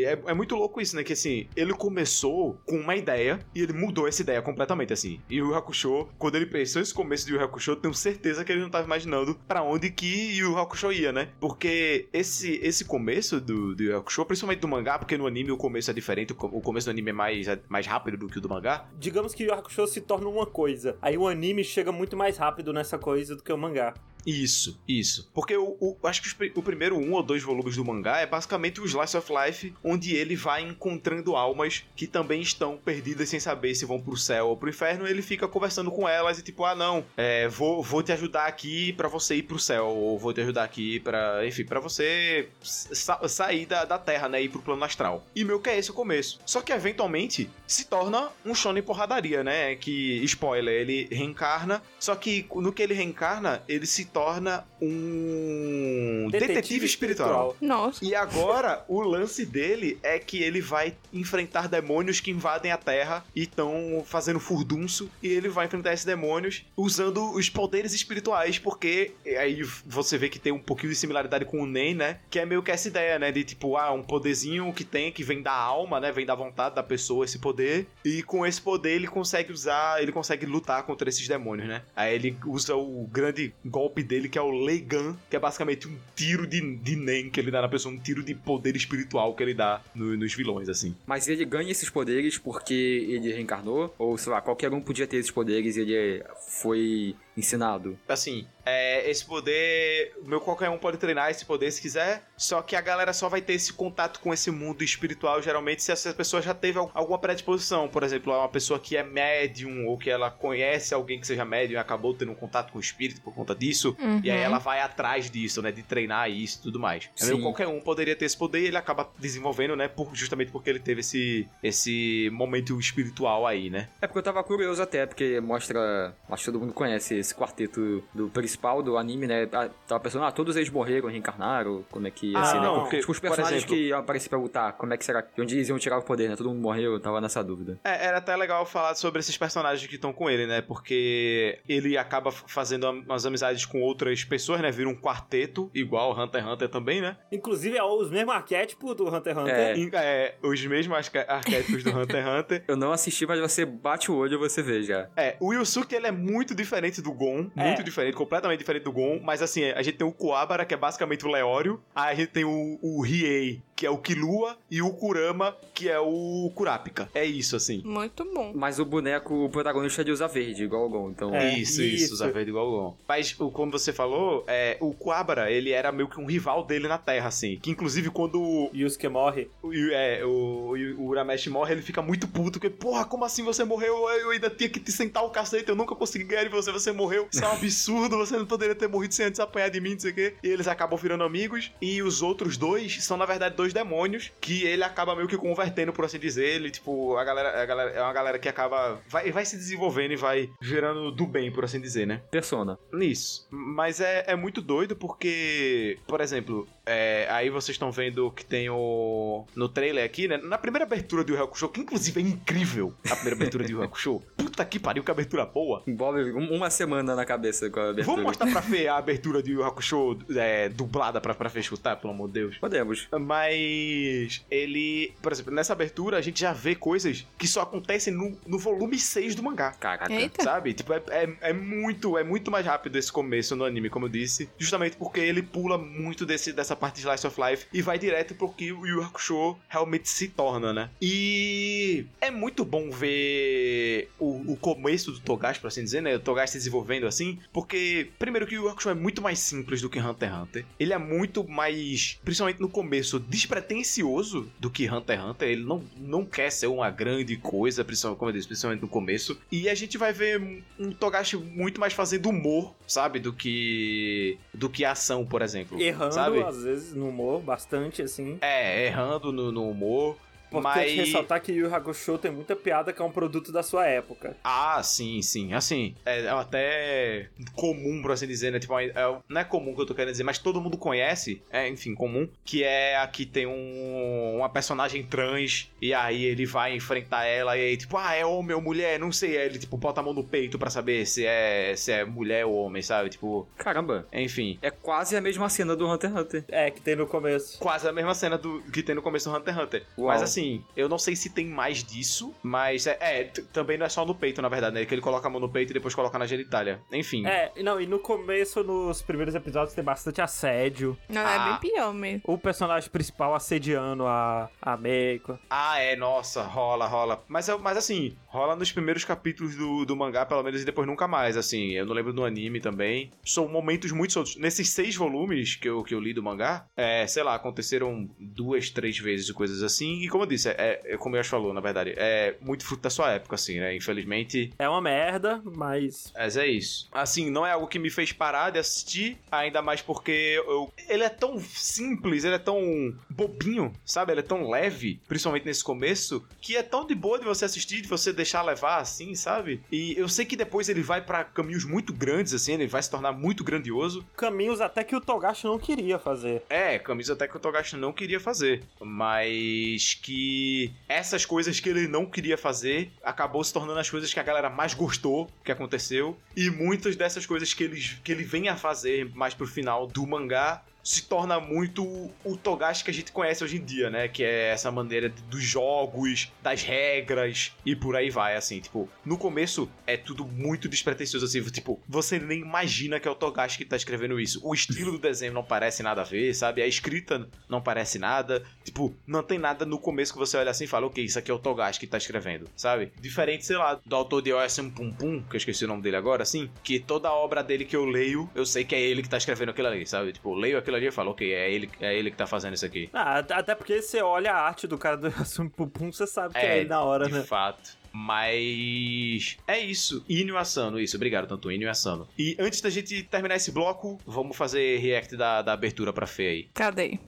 e é, é muito louco isso, né? Que assim, ele começou com uma ideia e ele mudou essa ideia completamente, assim. E o Hakusho, quando ele pensou esse começo de Yu Hakusho, eu tenho certeza que ele não tava imaginando pra onde que Yu Hakusho ia, né? Porque esse, esse começo do, do Yu Hakusho, principalmente do mangá, porque no anime o começo é diferente, o co- o começo do anime é mais, é mais rápido do que o do mangá. Digamos que o Yu Hakusho se torna uma coisa. Aí o anime chega muito mais rápido nessa coisa do que o mangá. Isso, isso. Porque o, o- acho que o primeiro um ou dois volumes do mangá é basicamente o Slice of Life, onde ele vai encontrando almas que também estão perdidas sem saber se vão pro céu ou pro inferno. Ele fica conversando com elas e tipo, ah não, é, vou, vou te ajudar aqui pra você ir pro céu, ou vou te ajudar aqui pra, enfim, pra você sa- sair da, da Terra, né, e ir pro plano astral. E meio que é esse o começo. Só que eventualmente se torna um shonen porradaria, né? Que, spoiler, ele reencarna, só que no que ele reencarna, ele se torna um detetive, espiritual. Nossa. E agora, o lance dele é que ele vai enfrentar demônios que invadem a Terra e estão fazendo furdunço. E ele vai enfrentar esses demônios usando os poderes espirituais, porque aí você vê que tem um pouquinho de similaridade com o Nen, né? Que é meio que essa ideia, né? De tipo, ah, um poderzinho que tem, que vem da alma, né? Vem da vontade da pessoa, esse poder. E com esse poder ele consegue usar, ele consegue lutar contra esses demônios, né? Aí ele usa o grande golpe dele, que é o Leigan, que é basicamente um tiro de, de Nen que ele dá na pessoa, um tiro de poder espiritual que ele dá no- nos vilões, assim. Mas ele ganha esses poderes porque ele reencarnou? Ou, sei lá, qualquer um podia ter esses poderes e ele foi ensinado? Assim, é, esse poder, meu qualquer um pode treinar esse poder se quiser, só que a galera só vai ter esse contato com esse mundo espiritual geralmente se essa pessoa já teve al- alguma predisposição, por exemplo, uma pessoa que é médium ou que ela conhece alguém que seja médium e acabou tendo um contato com o espírito por conta disso, Uhum. e aí ela vai atrás disso, né, de treinar isso e tudo mais. É Sim. qualquer um poderia ter esse poder e ele acaba desenvolvendo, né, por, justamente porque ele teve esse, esse momento espiritual aí, né. É porque eu tava curioso até, porque mostra. Acho que todo mundo conhece esse quarteto do principal do anime, né? Tava pensando, ah, todos eles morreram, reencarnaram, como é que ia Ah, ser, né? não, porque, tipo, os personagens exemplo- que iam aparecer pra lutar, como é que será? De onde eles iam tirar o poder, né? Todo mundo morreu, eu tava nessa dúvida. É, era até legal falar sobre esses personagens que estão com ele, né? Porque ele acaba fazendo umas amizades com outras pessoas, né? Vira um quarteto, igual Hunter x Hunter também, né? Inclusive, é os mesmos arquétipos do Hunter x Hunter. É. É, os mesmos arquétipos do Hunter x Hunter. Eu não assisti, mas você bate o olho e você vê já. É, o Yusuke, ele é muito diferente do Gon. É. Muito diferente, completamente diferente do Gon. Mas assim, a gente tem o Kuwabara, que é basicamente o Leório. Aí a gente tem o, o Riei, que é o Killua. E o Kurama, que é o Kurapika. É isso, assim. Muito bom. Mas o boneco, o protagonista de usa verde, igual o Gon, então... É, isso, isso. isso, usar verde igual o Gon. Mas, o- como você falou, é, o Kuwabara, ele era meio que um rival dele na Terra, assim. Que inclusive quando o, Yusuke morre. o, é, o, o Urameshi morre, ele fica muito puto. Porque, porra, como assim você morreu? Eu ainda tinha que te sentar o cacete, eu nunca consegui ganhar de você, você morreu, isso é um absurdo, você não poderia ter morrido sem antes apanhar de mim, não sei o quê. E eles acabam virando amigos. E os outros dois são, na verdade, dois demônios que ele acaba meio que convertendo, por assim dizer. Ele, tipo, a galera, a galera é uma galera que acaba. Vai, vai se desenvolvendo e vai virando do bem, por assim dizer, né? Persona. Nisso. Mas é, é muito doido porque, por exemplo, é, aí vocês estão vendo que tem o. No trailer aqui, né? Na primeira abertura de Yu Hakusho, que inclusive é incrível a primeira abertura de Yu Hakusho. Puta que pariu, que abertura boa. Um- uma semana na cabeça com a abertura. Vamos mostrar pra Fê a abertura de Yu Hakusho é, dublada pra, pra Fê escutar, pelo amor de Deus. Podemos. Mas ele, por exemplo, nessa abertura a gente já vê coisas que só acontecem no, no volume 6 do mangá. Caraca. Eita. Sabe? Tipo, é, é, é muito, é muito mais rápido esse começo no anime, como eu disse. Justamente porque ele pula muito desse, dessa parte de Slice of Life e vai direto pro que o Yu Hakusho realmente se torna, né? E é muito bom ver o, o começo do Togashi, por assim dizer, né? O Togashi se desenvolvendo assim, porque, primeiro que o Hakusho é muito mais simples do que Hunter x Hunter. Ele é muito mais, principalmente no começo, despretensioso do que Hunter x Hunter. Ele não, não quer ser uma grande coisa, principalmente, como eu disse, principalmente no começo. E a gente vai ver um Togashi muito mais fazendo humor, sabe? Do que do que ação, por exemplo. Errando, sabe? às vezes, no humor, bastante, assim. É, errando no, no humor. Importante mas... ressaltar que Yu Yu Hakusho tem muita piada que é um produto da sua época. Ah, sim, sim. Assim, é até comum, por assim dizer, né? Tipo, é- não é comum que eu tô querendo dizer, mas todo mundo conhece, é, enfim, comum, que é aqui tem um, uma personagem trans, e aí ele vai enfrentar ela, e aí, tipo, ah, é homem ou mulher, não sei. Aí ele, tipo, bota a mão no peito pra saber se é, se é mulher ou homem, sabe? Tipo, Caramba. enfim. É quase a mesma cena do Hunter x Hunter. É, que tem no começo. Quase a mesma cena do que tem no começo do Hunter x Hunter. Uau. Mas assim, eu não sei se tem mais disso, mas é, é, também não é só no peito, na verdade, né? Que ele coloca a mão no peito e depois coloca na genitália. Enfim. É, e não, e no começo, nos primeiros episódios, tem bastante assédio. Não, Ah. é bem pior mesmo. O personagem principal assediando a, a Meiko. Ah, é, nossa, rola, rola. Mas, é- mas assim, rola nos primeiros capítulos do, do mangá, pelo menos, e depois nunca mais, assim. Eu não lembro do anime também. São momentos muito soltos. Nesses seis volumes que eu, que eu li do mangá, é, sei lá, aconteceram duas, três vezes coisas assim. E como eu disse, é, é como o Yoshi falou, na verdade, é muito fruto da sua época, assim, né? Infelizmente, É uma merda, mas. mas é isso. Assim, não é algo que me fez parar de assistir, ainda mais porque eu... ele é tão simples, ele é tão bobinho, sabe? Ele é tão leve, principalmente nesse começo, que é tão de boa de você assistir, de você deixar levar assim, sabe? E eu sei que depois ele vai pra caminhos muito grandes, assim, ele vai se tornar muito grandioso. Caminhos até que o Togashi não queria fazer. É, caminhos até que o Togashi não queria fazer, mas que essas coisas que ele não queria fazer acabou se tornando as coisas que a galera mais gostou que aconteceu e muitas dessas coisas que ele, que ele vem a fazer mais pro final do mangá se torna muito o Togashi que a gente conhece hoje em dia, né? Que é essa maneira dos jogos, das regras e por aí vai, assim. Tipo, no começo é tudo muito despretensioso, assim. Tipo, você nem imagina que é o Togashi que tá escrevendo isso. O estilo do desenho não parece nada a ver, sabe? A escrita não parece nada. Tipo, não tem nada no começo que você olha assim e fala, ok, isso aqui é o Togashi que tá escrevendo, sabe? Diferente, sei lá, do autor de OSM Pum Pum, que eu esqueci o nome dele agora, assim. Que toda a obra dele que eu leio, eu sei que é ele que tá escrevendo aquilo ali, sabe? Tipo, eu leio aquilo ali e falo, ok, é ele, é ele que tá fazendo isso aqui. Ah, at- até porque você olha a arte do cara do Yasumi Pupum, você sabe que é, ele na hora, de né? fato. Mas é isso. Inyo Asano, isso. Obrigado, tanto Inyo Asano. E antes da gente terminar esse bloco, vamos fazer react da, da abertura pra Fê aí. Cadê?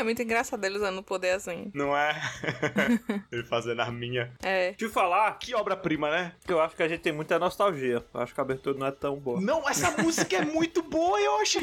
É muito engraçado ele usando o poder assim. Não é? Ele fazendo a minha. É. Te falar Que obra-prima, né? eu acho que a gente tem muita nostalgia. Eu acho que a abertura não é tão boa. Não, essa música é muito boa, Yoshi!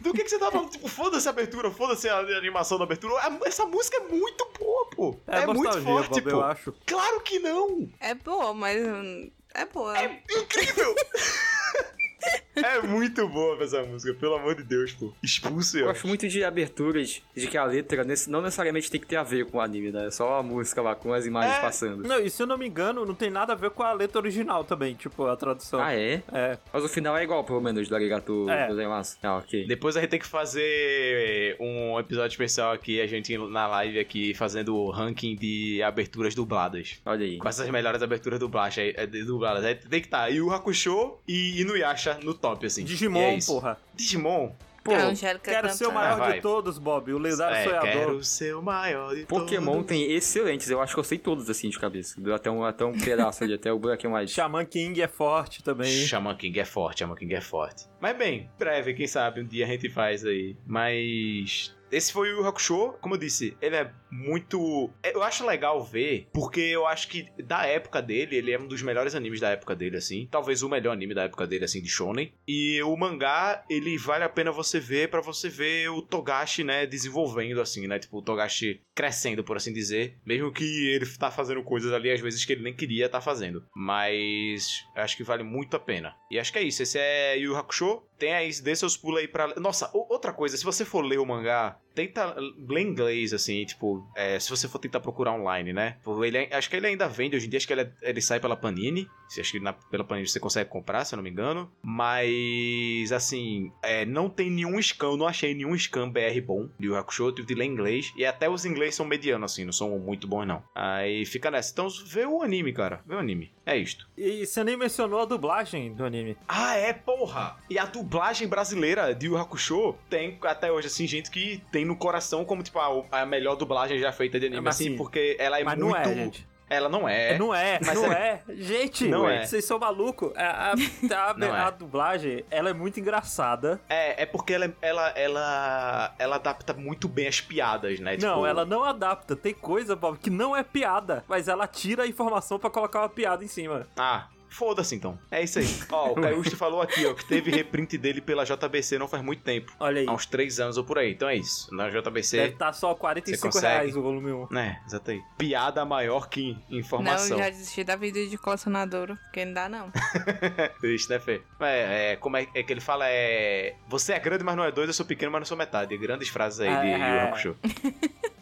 Do que, que você tá falando? Tipo, foda-se a abertura, foda-se a animação da abertura. A- Essa música é muito boa, pô. É, muito nostalgia, forte, Bob, pô. eu acho. Claro que não! É boa, mas. hum, É boa. É incrível! é muito boa essa música, pelo amor de Deus, pô. Expulso, Eu gosto muito de aberturas de que a letra não necessariamente tem que ter a ver com o anime, né? É só a música lá, com as imagens É. passando. Não, e se eu não me engano, não tem nada a ver com a letra original também, tipo, a tradução. Ah, é? É. Mas o final é igual, pelo menos, do Arigato É. gozaimasu. Ah, ok. Depois a gente tem que fazer um episódio especial aqui, a gente na live aqui, fazendo o ranking de aberturas dubladas. Olha aí. Com essas melhores aberturas dubladas, aí, é, de- dubladas. Aí tem que estar Yu Hakusho e Inuyasha no top, assim. Digimon, é porra. Digimon? Pô, Angélica Quero ser o cantando. maior Ah, de todos, Bob. O lendário É, sonhador. quero ser o maior de Pokémon todos. tem excelentes, eu acho que eu sei todos assim de cabeça. Deu até um, até um pedaço ali, até o buraquinho mais. Shaman King é forte também. Shaman King é forte, Shaman King é forte. Mas bem, breve, quem sabe um dia a gente faz aí. Mas esse foi o Hakusho, como eu disse, ele é muito. Eu acho legal ver, porque eu acho que da época dele, ele é um dos melhores animes da época dele, assim. Talvez o melhor anime da época dele, assim, de Shonen. E o mangá, ele vale a pena você ver pra você ver o Togashi, né, desenvolvendo, assim, né? Tipo, o Togashi crescendo, por assim dizer. Mesmo que ele tá fazendo coisas ali, às vezes, que ele nem queria estar fazendo. Mas acho que vale muito a pena. E acho que é isso. Esse é Yu Hakusho. Tem aí, dê seus pulos aí pra. Nossa, outra coisa, se você for ler o mangá, tenta ler inglês, assim, tipo, é, se você for tentar procurar online, né? Ele, é- acho que ele ainda vende hoje em dia, acho que ele, é- ele sai pela Panini. Acho que na- pela Panini você consegue comprar, se eu não me engano. Mas, assim, é, não tem nenhum scan, eu não achei nenhum scan BR bom de Yu Hakusho, eu tive de ler inglês. E até os inglês são medianos, assim, não são muito bons, não. Aí fica nessa. Então vê o anime, cara. Vê o anime. É isto. E você nem mencionou a dublagem do anime. Ah, é, porra! E a dublagem brasileira de Yu Hakusho tem até hoje, assim, gente que tem no coração como, tipo, a, a melhor dublagem já feita de anime, Mas, assim, porque ela é Mas muito... não é, gente. Ela não é. Não é, Mas não é- é. Gente, Não é. vocês são malucos. A, a, a- Não é. a dublagem, ela é muito engraçada. É, é porque ela, ela, ela, ela adapta muito bem as piadas, né? não, Tipo, ela não adapta. Tem coisa, Bob, que não é piada. Mas ela tira a informação pra colocar uma piada em cima. Ah, foda-se então. É isso aí. Ó, o Caiusto falou aqui, ó, que teve reprint dele pela JBC não faz muito tempo. Olha aí. Há uns três anos ou por aí. Então é isso. Na JBC... Deve estar só 45 consegue. reais o volume 1. É, exato aí. Piada maior que Não, informação. eu já desisti da vida de colecionador, porque não dá não. Triste, né, Fê? É, é, como é, é que ele fala? É. Você é grande, mas não é dois, eu sou pequeno, mas não sou metade. Grandes frases aí de É. Yu Yu Hakusho.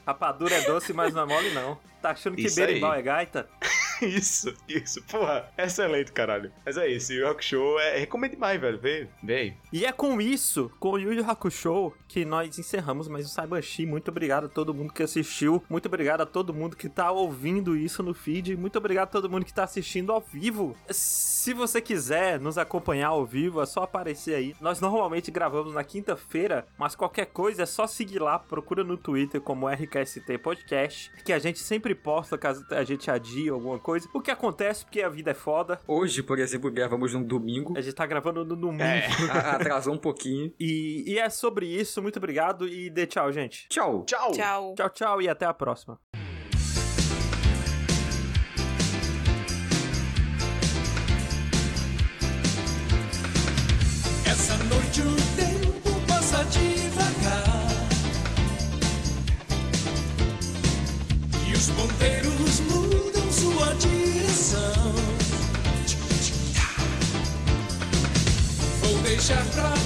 Rapadura é doce, mas não é mole, não. Tá achando que Isso aí. berimbau é gaita? isso, isso. Porra, excelente, caralho. Mas é isso, Yu Yu Hakusho é. Recomendo demais, velho. Vê, vê aí. E é com isso, com o Yu Yu Hakusho, que nós encerramos mais o Saibanshi. Muito obrigado a todo mundo que assistiu. Muito obrigado a todo mundo que tá ouvindo isso no feed. Muito obrigado a todo mundo que tá assistindo ao vivo. Se você quiser nos acompanhar ao vivo, é só aparecer aí. Nós normalmente gravamos na quinta-feira, mas qualquer coisa é só seguir lá. Procura no Twitter como RKST Podcast, que a gente sempre posta caso a gente adie alguma coisa. O que acontece porque a vida é foda. Hoje, por exemplo, gravamos num domingo. A gente tá gravando no domingo. É. Atrasou um pouquinho. E, e é sobre isso. Muito obrigado e dê tchau, gente. Tchau. Tchau! Tchau. Tchau, tchau e até a próxima. Vou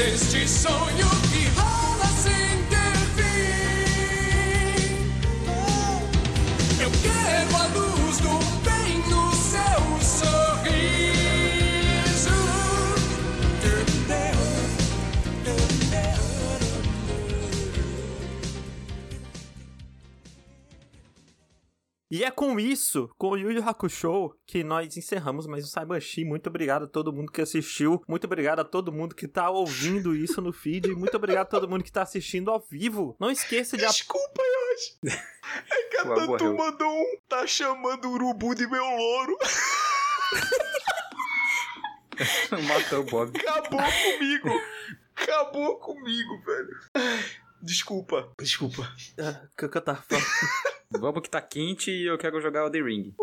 Deste sonho E é com isso, com o Yu Yu Hakusho, que nós encerramos mais o Saibanshi. Muito obrigado a todo mundo que assistiu. Muito obrigado a todo mundo que tá ouvindo isso no feed. Muito obrigado a todo mundo que tá assistindo ao vivo. Não esqueça de... Desculpa, Yoshi. É que a Tatu mandou um. Tá chamando o urubu de meu louro. Matou o Bob. Acabou comigo. Acabou comigo, velho. Desculpa. Desculpa. Ah, O que que eu tava falando? Vamos que tá quente e eu quero jogar o The Ring.